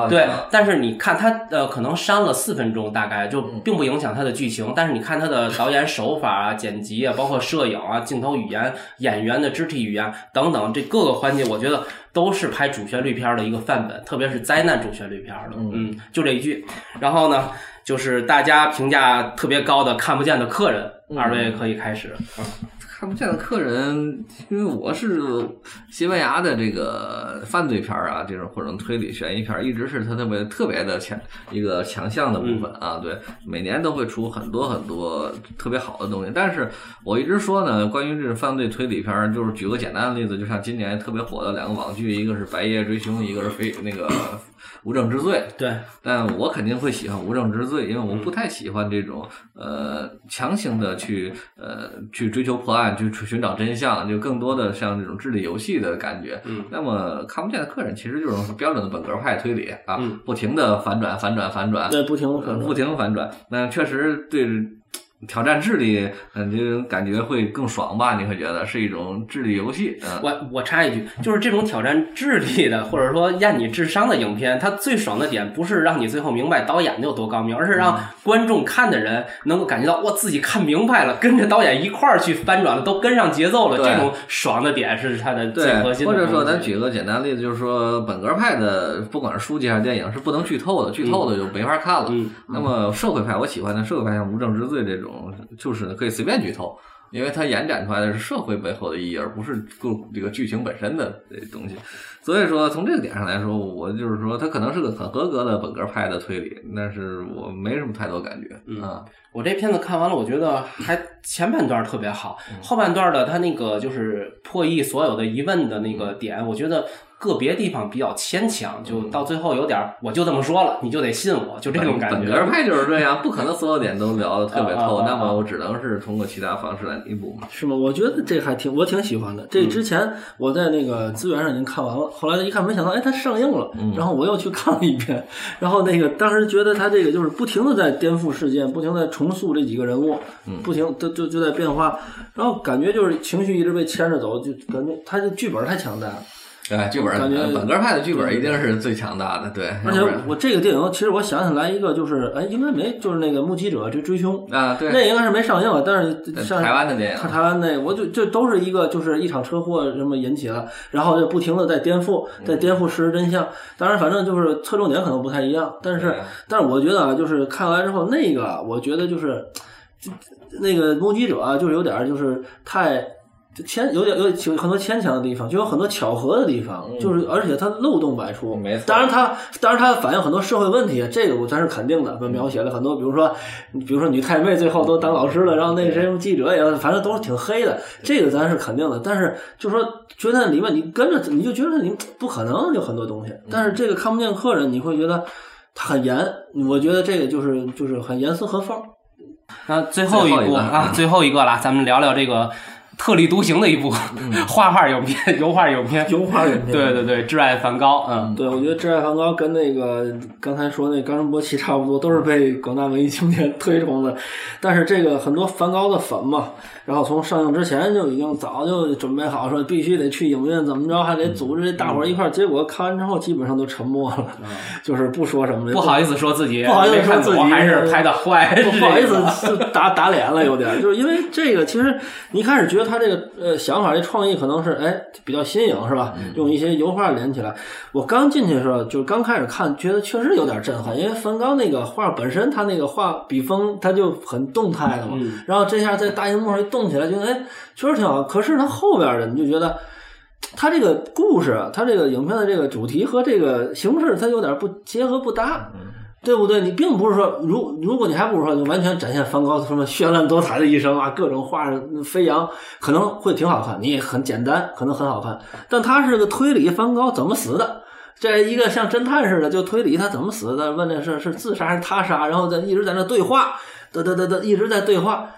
[SPEAKER 2] 对，但是你看他呃，可能删了四分钟，大概就并不影响它的剧情。但是你看他的导演手法啊、剪辑啊，包括摄影啊、镜头语言、演员的肢体语言等等，这各个环节，我觉得都是拍主旋律片儿的一个范本，特别是灾难主旋律片儿的。嗯，就这一句。然后呢，就是大家评价特别高的《看不见的客人》，二位可以开始。
[SPEAKER 1] 看不见的客人，因为我是西班牙的这个犯罪片儿啊，这种或者推理悬疑片儿，一直是他特别特别的强一个强项的部分啊。对，每年都会出很多很多特别好的东西。但是我一直说呢，关于这种犯罪推理片儿，就是举个简单的例子，就像今年特别火的两个网剧，一个是《白夜追凶》，一个是《非那个无证之罪》。
[SPEAKER 2] 对，
[SPEAKER 1] 但我肯定会喜欢无证之罪，因为我不太喜欢这种呃强行的去呃去追求破案，去去寻找真相，就更多的像这种智力游戏的感觉。
[SPEAKER 2] 嗯，
[SPEAKER 1] 那么看不见的客人其实就是标准的本格派推理啊，
[SPEAKER 2] 嗯
[SPEAKER 1] 不停的反转、反转、反转，
[SPEAKER 3] 对，不停的反
[SPEAKER 1] 不。停反转。那确实对挑战智力，嗯，这种感觉会更爽吧？你会觉得是一种智力游戏？嗯，
[SPEAKER 2] 我我插一句，就是这种挑战智力的，或者说验你智商的影片，它最爽的点不是让你最后明白导演有多高明，而是让观众看的人能够感觉到，哇自己看明白了，跟着导演一块儿去翻转了，都跟上节奏了。这种爽的点是它的最
[SPEAKER 1] 对
[SPEAKER 2] 核，心的。
[SPEAKER 1] 或者说咱举个简单例子，就是说本格派的，不管是书籍还是电影，是不能剧透的，剧透的就没法看了。
[SPEAKER 2] 嗯
[SPEAKER 1] 那么社会派，我喜欢的社会派，像《无证之罪》这种，就是可以随便剧透，因为它延展出来的是社会背后的意义，而不是故这个剧情本身的这东西。所以说，从这个点上来说，我就是说，它可能是个很合格的本格派的推理，但是我没什么太多感觉
[SPEAKER 2] 嗯
[SPEAKER 1] 啊。
[SPEAKER 2] 我这片子看完了，我觉得还前半段特别好，后半段的它那个就是破译所有的疑问的那个点，我觉得个别地方比较牵强，就到最后有点儿我就这么说了，你就得信我，就这种感觉。
[SPEAKER 1] 本格派就是这样，不可能所有点都聊得特别透，那么我只能是通过其他方式来弥补嘛。
[SPEAKER 3] 是吗？我觉得这还挺，我挺喜欢的。这之前我在那个资源上已经看完了，后来一看，没想到，哎，它上映了，然后我又去看了一遍，然后那个当时觉得它这个就是不停的在颠覆事件，不停地在重塑这几个人物，不停就就就在变化，然后感觉就是情绪一直被牵着走，就感觉它这剧本太强大了。
[SPEAKER 1] 对，剧本
[SPEAKER 3] 感觉
[SPEAKER 1] 呃本格派的剧本一定是最强大的，对。
[SPEAKER 3] 而且我这个电影，其实我想起来一个，就是哎，应该没，就是那个目击者追追凶，
[SPEAKER 1] 啊，对，
[SPEAKER 3] 那应该是没上映了，但是上
[SPEAKER 1] 台湾的电影
[SPEAKER 3] 台台湾那，我就这都是一个就是一场车祸什么引起的，然后就不停的在颠覆，在颠覆事实真相。当然，反正就是侧重点可能不太一样，但是但是我觉得啊，就是看完之后那个啊，我觉得就是就那个目击者啊，就是有点就是太。就牵有点有有很多牵强的地方，就有很多巧合的地方，就是而且它漏洞百出。
[SPEAKER 1] 嗯没错
[SPEAKER 3] 当然它当然它反映很多社会问题，这个我咱是肯定的。描写了很多，比如说比如说女太妹最后都当老师了，然后那谁记者也反正都是挺黑的，这个咱是肯定的。但是就说觉得里面你跟着你就觉得你不可能有很多东西，但是这个看不见客人，你会觉得他很严。我觉得这个就是就是很严丝合缝。
[SPEAKER 2] 那最后一
[SPEAKER 1] 最后一个
[SPEAKER 2] 啊，
[SPEAKER 1] 嗯
[SPEAKER 2] 最后一个了，咱们聊聊这个特立独行的一部 画画影片、油画影片。
[SPEAKER 3] 油画影片
[SPEAKER 2] 对对对，挚爱梵高，嗯，
[SPEAKER 3] 对，我觉得《挚爱梵高》跟那个刚才说那《冈仁波齐》差不多，都是被广大文艺青年推崇的。但是这个很多梵高的粉嘛，然后从上映之前就已经早就准备好说必须得去影院怎么着，还得组织大伙儿一块儿。结果看完之后基本上都沉默了，就是不说什么，
[SPEAKER 2] 不好意思说自己
[SPEAKER 3] 不好意思说自己
[SPEAKER 2] 还是拍的坏，
[SPEAKER 3] 不不好意思，就打打脸了，有点，就是因为这个，其实你一开始觉得他这个呃想法、这创意可能是哎比较新颖，是吧？用一些油画连起来。我刚进去的时候，就是刚开始看，觉得确实有点震撼，因为梵高那个画本身，他那个画笔锋，他就很动态的嘛。然后这下在大荧幕上一动起来，觉得哎确实挺好。可是他后边的你就觉得。他这个故事，他这个影片的这个主题和这个形式，它有点不结合不搭。对不对？你并不是说，如如果你还不如说，就完全展现梵高什么绚烂多彩的一生啊，各种画飞扬，可能会挺好看。你也很简单，可能很好看。但他是个推理，梵高怎么死的？这一个像侦探似的，就推理他怎么死的，问的是是自杀还是他杀，然后在一直在那对话，得得得得，一直在对话。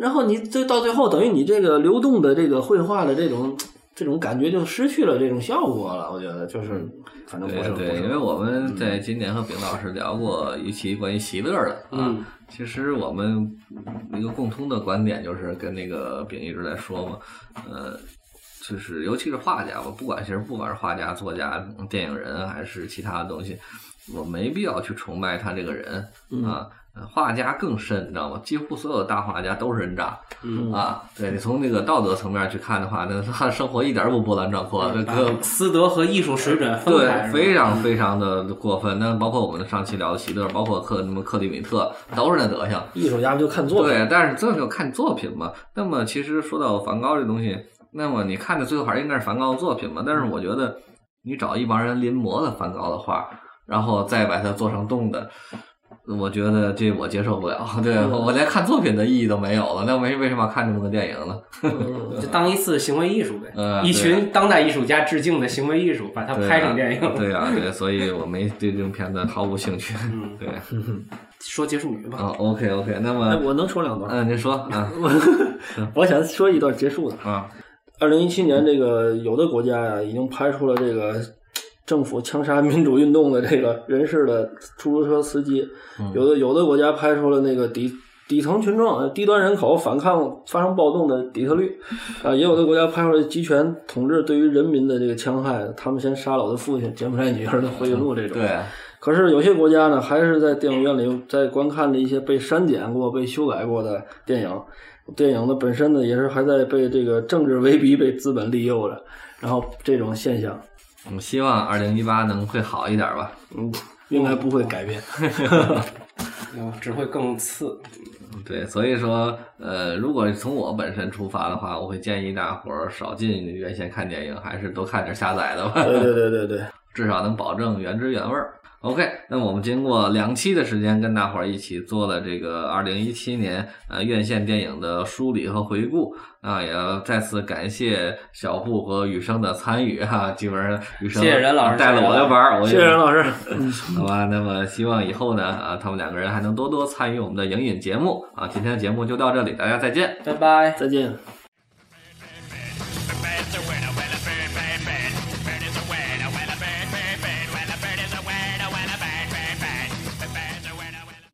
[SPEAKER 3] 然后你这到最后，等于你这个流动的这个绘画的这种这种感觉就失去了这种效果了。我觉得就是反正不是
[SPEAKER 1] 因为我们在今年和丙老师聊过一期关于席勒的啊。
[SPEAKER 2] 嗯
[SPEAKER 1] 其实我们一个共通的观点就是跟那个丙一直在说嘛，呃，就是尤其是画家吧，不管其实不管是画家、作家、电影人还是其他的东西，我没必要去崇拜他这个人啊。呃画家更甚，你知道吗？几乎所有的大画家都是人渣，
[SPEAKER 2] 嗯
[SPEAKER 1] 啊，对你从那个道德层面去看的话，那他的生活一点不波澜壮阔，这个
[SPEAKER 2] 把私德和艺术水准分
[SPEAKER 1] 对，，非常非常的过分。那包括我们上期聊的席勒，包括克什么克里米特，都是那德行。
[SPEAKER 3] 艺术家就看作品，
[SPEAKER 1] 对，但是这就看作品嘛。那么其实说到梵高这东西，那么你看的最后还是应该是梵高的作品嘛。但是我觉得你找一帮人临摹的梵高的画，然后再把它做成动的。我觉得这我接受不了，对我连看作品的意义都没有了，那为为什么要看这么个电影呢？
[SPEAKER 2] 就当一次行为艺术呗，
[SPEAKER 1] 嗯
[SPEAKER 2] 一群当代艺术家致敬的行为艺术，把它拍成电影。
[SPEAKER 1] 啊对呀、对，所以我没对这种片子毫无兴趣。
[SPEAKER 2] 嗯，
[SPEAKER 1] 对，
[SPEAKER 2] 说结束语吧。
[SPEAKER 1] 啊，OK OK，那
[SPEAKER 3] 哎，
[SPEAKER 1] 么，
[SPEAKER 3] 我能说两段。
[SPEAKER 1] 嗯，您说啊
[SPEAKER 3] 我想说一段结束的。
[SPEAKER 1] 啊，
[SPEAKER 3] 二零一七年，这个有的国家呀，已经拍出了这个政府枪杀民主运动的这个人士的出租车司机，有的有的国家拍出了那个底底层群众、呃低端人口反抗发生暴动的底特律，啊，也有的国家拍出了集权统治对于人民的这个戕害，他们先杀了我的父亲，柬埔寨女儿的回忆录这种。
[SPEAKER 1] 对，
[SPEAKER 3] 可是有些国家呢，还是在电影院里在观看着一些被删减过、被修改过的电影，电影的本身呢，也是还在被这个政治威逼、被资本利诱着，然后这种现象，
[SPEAKER 1] 我们希望二零一八能会好一点吧。
[SPEAKER 3] 嗯，应该不会改变。
[SPEAKER 2] 嗯，只会更次。
[SPEAKER 1] 对，所以说，呃，如果从我本身出发的话，我会建议大伙儿少进院线看电影，还是多看点下载的吧。
[SPEAKER 3] 对对对对对，
[SPEAKER 1] 至少能保证原汁原味儿。OK，那我们经过两期的时间，跟大伙儿一起做了这个二零一七年呃院线电影的梳理和回顾啊，也要再次感谢小布和雨生的参与哈、基本上雨生
[SPEAKER 2] 谢谢任老师
[SPEAKER 1] 带了我的班儿，我也
[SPEAKER 3] 谢谢任老师。
[SPEAKER 1] 好吧，那么希望以后呢啊，他们两个人还能多多参与我们的影影节目啊。今天的节目就到这里，大家再见。
[SPEAKER 2] 拜拜。
[SPEAKER 3] 再见。